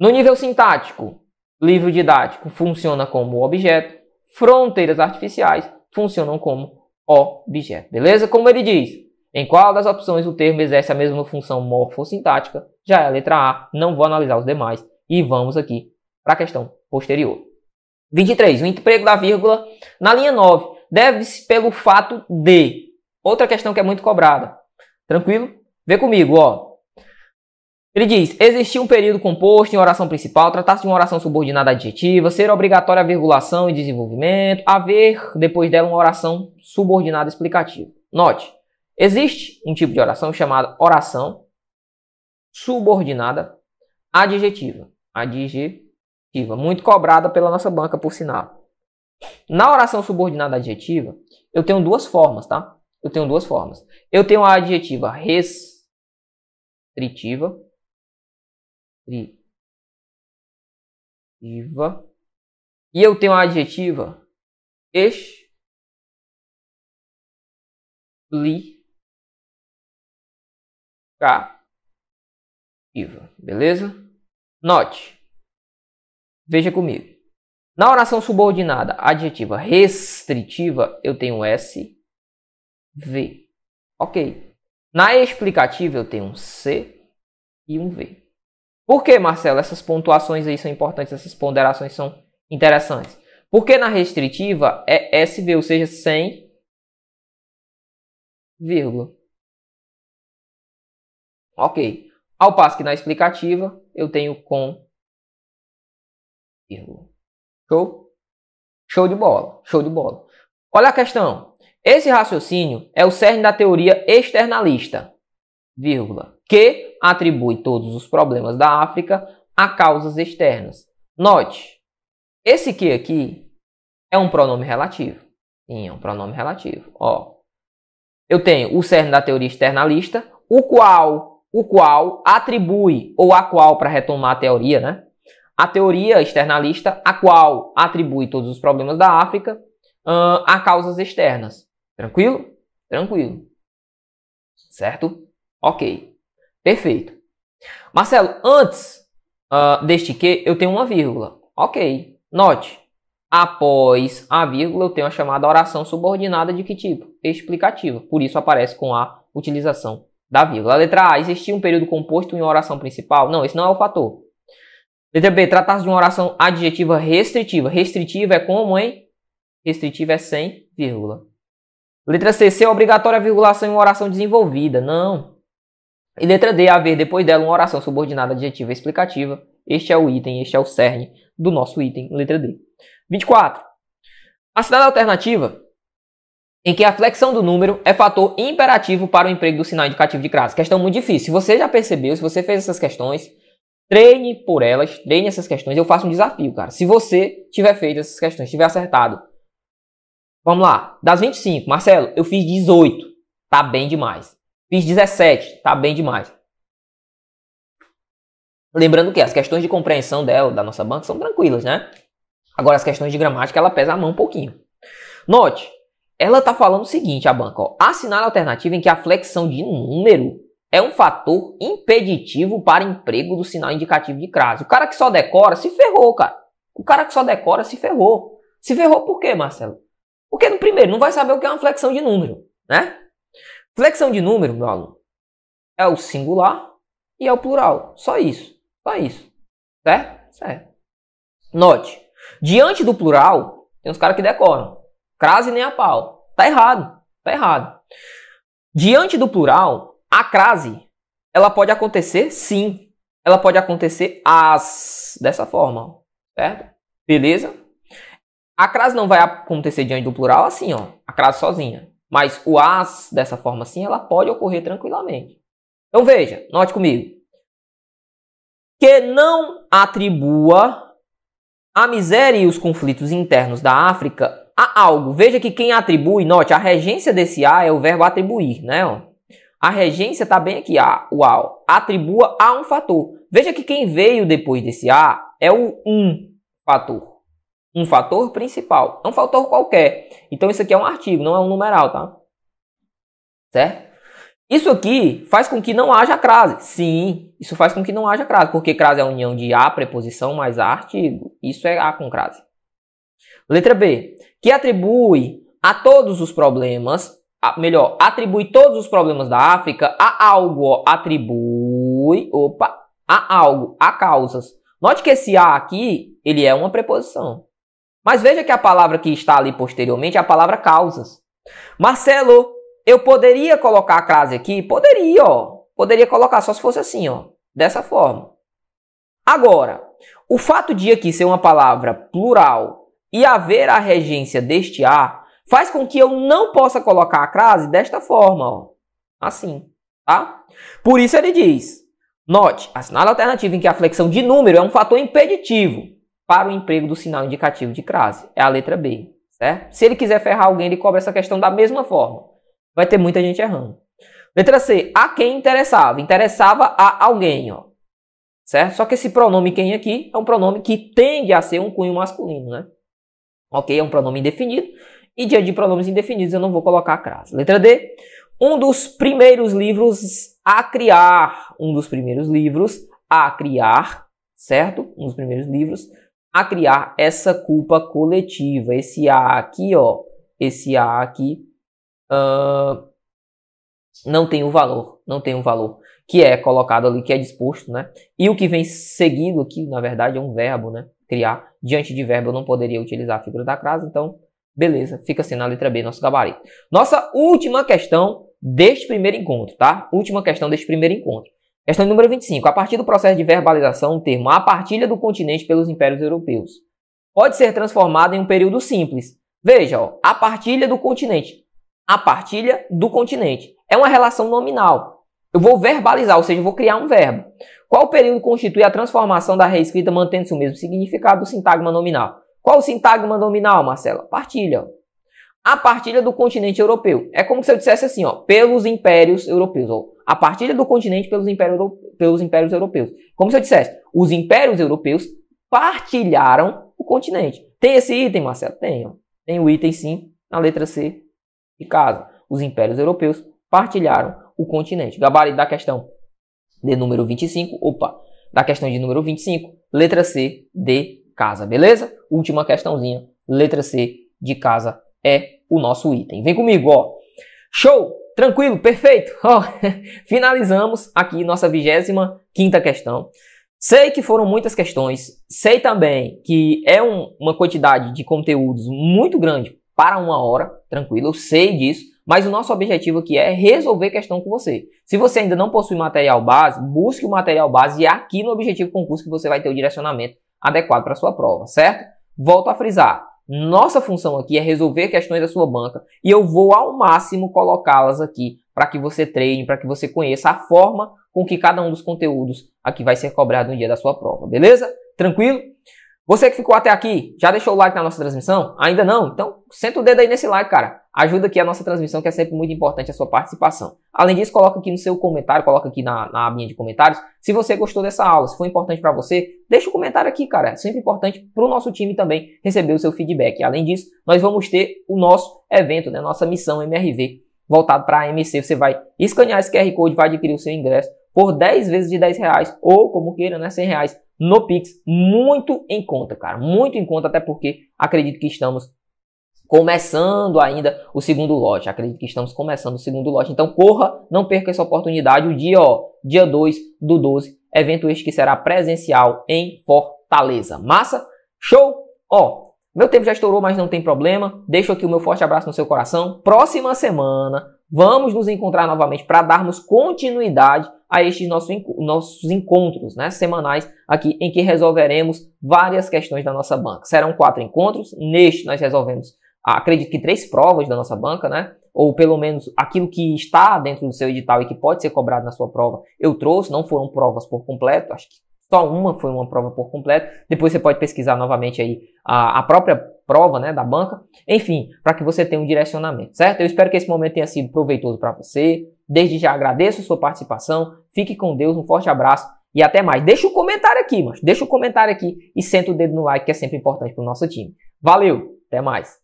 No nível sintático, livro didático funciona como objeto, fronteiras artificiais funcionam como objeto, beleza? Como ele diz, em qual das opções o termo exerce a mesma função morfossintática? Já é a letra A, não vou analisar os demais e vamos aqui para a questão posterior. 23. O emprego da vírgula na linha 9 deve-se pelo fato de. Outra questão que é muito cobrada. Tranquilo? Vê comigo, ó. Ele diz: existir um período composto em oração principal, tratar-se de uma oração subordinada adjetiva, ser obrigatória a virgulação e desenvolvimento, haver depois dela uma oração subordinada explicativa. Note, existe um tipo de oração chamada oração subordinada adjetiva. Adjetiva muito cobrada pela nossa banca, por sinal. Na oração subordinada adjetiva, eu tenho duas formas, tá? Eu tenho duas formas. Eu tenho a adjetiva restritiva. Restritiva. E eu tenho a adjetiva explicativa. Beleza? Note. Veja comigo. Na oração subordinada adjetiva restritiva, eu tenho S, V. Ok. Na explicativa, eu tenho um C e um V. Por que, Marcelo? Essas pontuações aí são importantes, essas ponderações são interessantes. Porque na restritiva é SV, ou seja, sem vírgula. Ok. Ao passo que na explicativa eu tenho com Show? Show de bola, show de bola. Olha a questão. Esse raciocínio é o cerne da teoria externalista, vírgula, que atribui todos os problemas da África a causas externas. Note, esse que aqui é um pronome relativo. Sim, é um pronome relativo. Ó, eu tenho o cerne da teoria externalista, o qual, o qual atribui, ou a qual, para retomar a teoria, né? a teoria externalista, a qual atribui todos os problemas da África uh, a causas externas. Tranquilo? Tranquilo. Certo? Ok. Perfeito. Marcelo, antes uh, deste que, eu tenho uma vírgula. Ok. Note. Após a vírgula, eu tenho a chamada oração subordinada de que tipo? Explicativa. Por isso aparece com a utilização da vírgula. Letra A, existia um período composto em oração principal? Não, esse não é o fator. Letra B, tratar-se de uma oração adjetiva restritiva. Restritiva é como, hein? Restritiva é sem vírgula. Letra C, ser obrigatória a virgulação em uma oração desenvolvida. Não. E letra D, haver depois dela uma oração subordinada adjetiva explicativa. Este é o item, este é o cerne do nosso item, letra D. 24. A cidade alternativa em que a flexão do número é fator imperativo para o emprego do sinal indicativo de crase. Questão muito difícil. Se você já percebeu, se você fez essas questões, Treine por elas, treine essas questões. Eu faço um desafio, cara. Se você tiver feito essas questões, tiver acertado. Vamos lá. Das 25, Marcelo, eu fiz 18. Tá bem demais. Fiz 17. Tá bem demais. Lembrando que as questões de compreensão dela, da nossa banca, são tranquilas, né? Agora, as questões de gramática, ela pesa a mão um pouquinho. Note, ela tá falando o seguinte, a banca, ó. Assinale a alternativa em que a flexão de número é um fator impeditivo para emprego do sinal indicativo de crase. O cara que só decora se ferrou, cara. O cara que só decora se ferrou. Se ferrou por quê, Marcelo? Porque no primeiro não vai saber o que é uma flexão de número. né? Flexão de número, meu aluno, é o singular e é o plural. Só isso. Só isso. Certo? Certo. Note, diante do plural, tem uns caras que decoram. Crase nem a pau. Tá errado. Tá errado. Diante do plural, a crase, ela pode acontecer sim. Ela pode acontecer as dessa forma, certo? Beleza? A crase não vai acontecer diante do plural assim, ó. A crase sozinha. Mas o as dessa forma assim, ela pode ocorrer tranquilamente. Então veja, note comigo. Que não atribua a miséria e os conflitos internos da África a algo. Veja que quem atribui, note, a regência desse a é o verbo atribuir, né? A regência está bem aqui, a, o a. Atribua a um fator. Veja que quem veio depois desse a é o um fator. Um fator principal. É um fator qualquer. Então isso aqui é um artigo, não é um numeral, tá? Certo? Isso aqui faz com que não haja crase. Sim, isso faz com que não haja crase, porque crase é a união de a preposição mais a artigo. Isso é a com crase. Letra B, que atribui a todos os problemas, a, melhor, atribui todos os problemas da África a algo, atribui, opa, a algo, a causas. Note que esse a aqui, ele é uma preposição. Mas veja que a palavra que está ali posteriormente é a palavra causas. Marcelo, eu poderia colocar a crase aqui? Poderia, ó. Poderia colocar só se fosse assim, ó. Dessa forma. Agora, o fato de aqui ser uma palavra plural e haver a regência deste A faz com que eu não possa colocar a crase desta forma, ó. Assim, tá? Por isso ele diz, note, a alternativa em que a flexão de número é um fator impeditivo para o emprego do sinal indicativo de crase. É a letra B, certo? Se ele quiser ferrar alguém, ele cobra essa questão da mesma forma. Vai ter muita gente errando. Letra C, a quem interessava. Interessava a alguém, ó. Certo? Só que esse pronome quem aqui é um pronome que tende a ser um cunho masculino, né? Ok? É um pronome indefinido. E diante de pronomes indefinidos eu não vou colocar a crase. Letra D, um dos primeiros livros a criar. Um dos primeiros livros a criar, certo? Um dos primeiros livros a criar essa culpa coletiva. Esse A aqui, ó, esse A aqui uh, não tem o um valor, não tem um valor que é colocado ali, que é disposto, né? E o que vem seguido aqui, na verdade, é um verbo, né? Criar. Diante de verbo eu não poderia utilizar a figura da crase, então, beleza, fica assim na letra B, nosso gabarito. Nossa última questão deste primeiro encontro, tá? Última questão deste primeiro encontro. Questão número 25. A partir do processo de verbalização, o termo a partilha do continente pelos impérios europeus pode ser transformado em um período simples. Veja, ó, a partilha do continente. A partilha do continente. É uma relação nominal. Eu vou verbalizar, ou seja, eu vou criar um verbo. Qual período constitui a transformação da reescrita mantendo-se o mesmo significado do sintagma nominal? Qual o sintagma nominal, Marcela? Partilha. A partilha do continente europeu. É como se eu dissesse assim, ó, pelos impérios europeus. Ó, a partilha do continente pelos impérios, pelos impérios europeus. Como se eu dissesse, os impérios europeus partilharam o continente. Tem esse item, Marcelo? Tem. Ó. Tem o item sim, na letra C de casa. Os impérios europeus partilharam o continente. Gabarito da questão de número 25. Opa, da questão de número 25, letra C de casa, beleza? Última questãozinha, letra C de casa é o nosso item. Vem comigo, ó. Show! Tranquilo, perfeito. (laughs) Oh, finalizamos aqui nossa 25 quinta questão. Sei que foram muitas questões, sei também que é um, uma quantidade de conteúdos muito grande para uma hora, tranquilo, eu sei disso, mas o nosso objetivo aqui é resolver questão com você. Se você ainda não possui material base, busque o material base e é aqui no Objetivo Concurso que você vai ter o direcionamento adequado para sua prova, certo? Volto a frisar, nossa função aqui é resolver questões da sua banca e eu vou ao máximo colocá-las aqui para que você treine, para que você conheça a forma com que cada um dos conteúdos aqui vai ser cobrado no dia da sua prova, beleza? Tranquilo? Você que ficou até aqui, já deixou o like na nossa transmissão? Ainda não? Então, senta o dedo aí nesse like, cara. Ajuda aqui a nossa transmissão, que é sempre muito importante a sua participação. Além disso, coloca aqui no seu comentário, coloca aqui na, na abinha de comentários, se você gostou dessa aula, se foi importante para você, deixa o um comentário aqui, cara. É sempre importante para o nosso time também receber o seu feedback. Além disso, nós vamos ter o nosso evento, né, nossa missão MRV, voltado para a AMC. Você vai escanear esse QR Code, vai adquirir o seu ingresso por 10 vezes de 10 reais, ou como queira, né, 100 reais no Pix, muito em conta, cara, muito em conta, até porque acredito que estamos começando ainda o segundo lote. Acredito que estamos começando o segundo lote. Então corra, não perca essa oportunidade. O dia, ó, dia 2 do 12, evento este que será presencial em Fortaleza. Massa? Show? Ó, meu tempo já estourou, mas não tem problema. Deixo aqui o meu forte abraço no seu coração. Próxima semana vamos nos encontrar novamente para darmos continuidade a estes nossos, nossos encontros né, semanais aqui em que resolveremos várias questões da nossa banca. Serão quatro encontros. Neste nós resolvemos acredito que três provas da nossa banca, né? Ou pelo menos aquilo que está dentro do seu edital e que pode ser cobrado na sua prova, eu trouxe, não foram provas por completo, acho que só uma foi uma prova por completo. Depois você pode pesquisar novamente aí a, a própria prova, né, da banca. Enfim, para que você tenha um direcionamento, certo? Eu espero que esse momento tenha sido proveitoso para você. Desde já agradeço a sua participação. Fique com Deus, um forte abraço e até mais. Deixa um comentário aqui, mas deixa um comentário aqui e senta o dedo no like que é sempre importante para o nosso time. Valeu, até mais.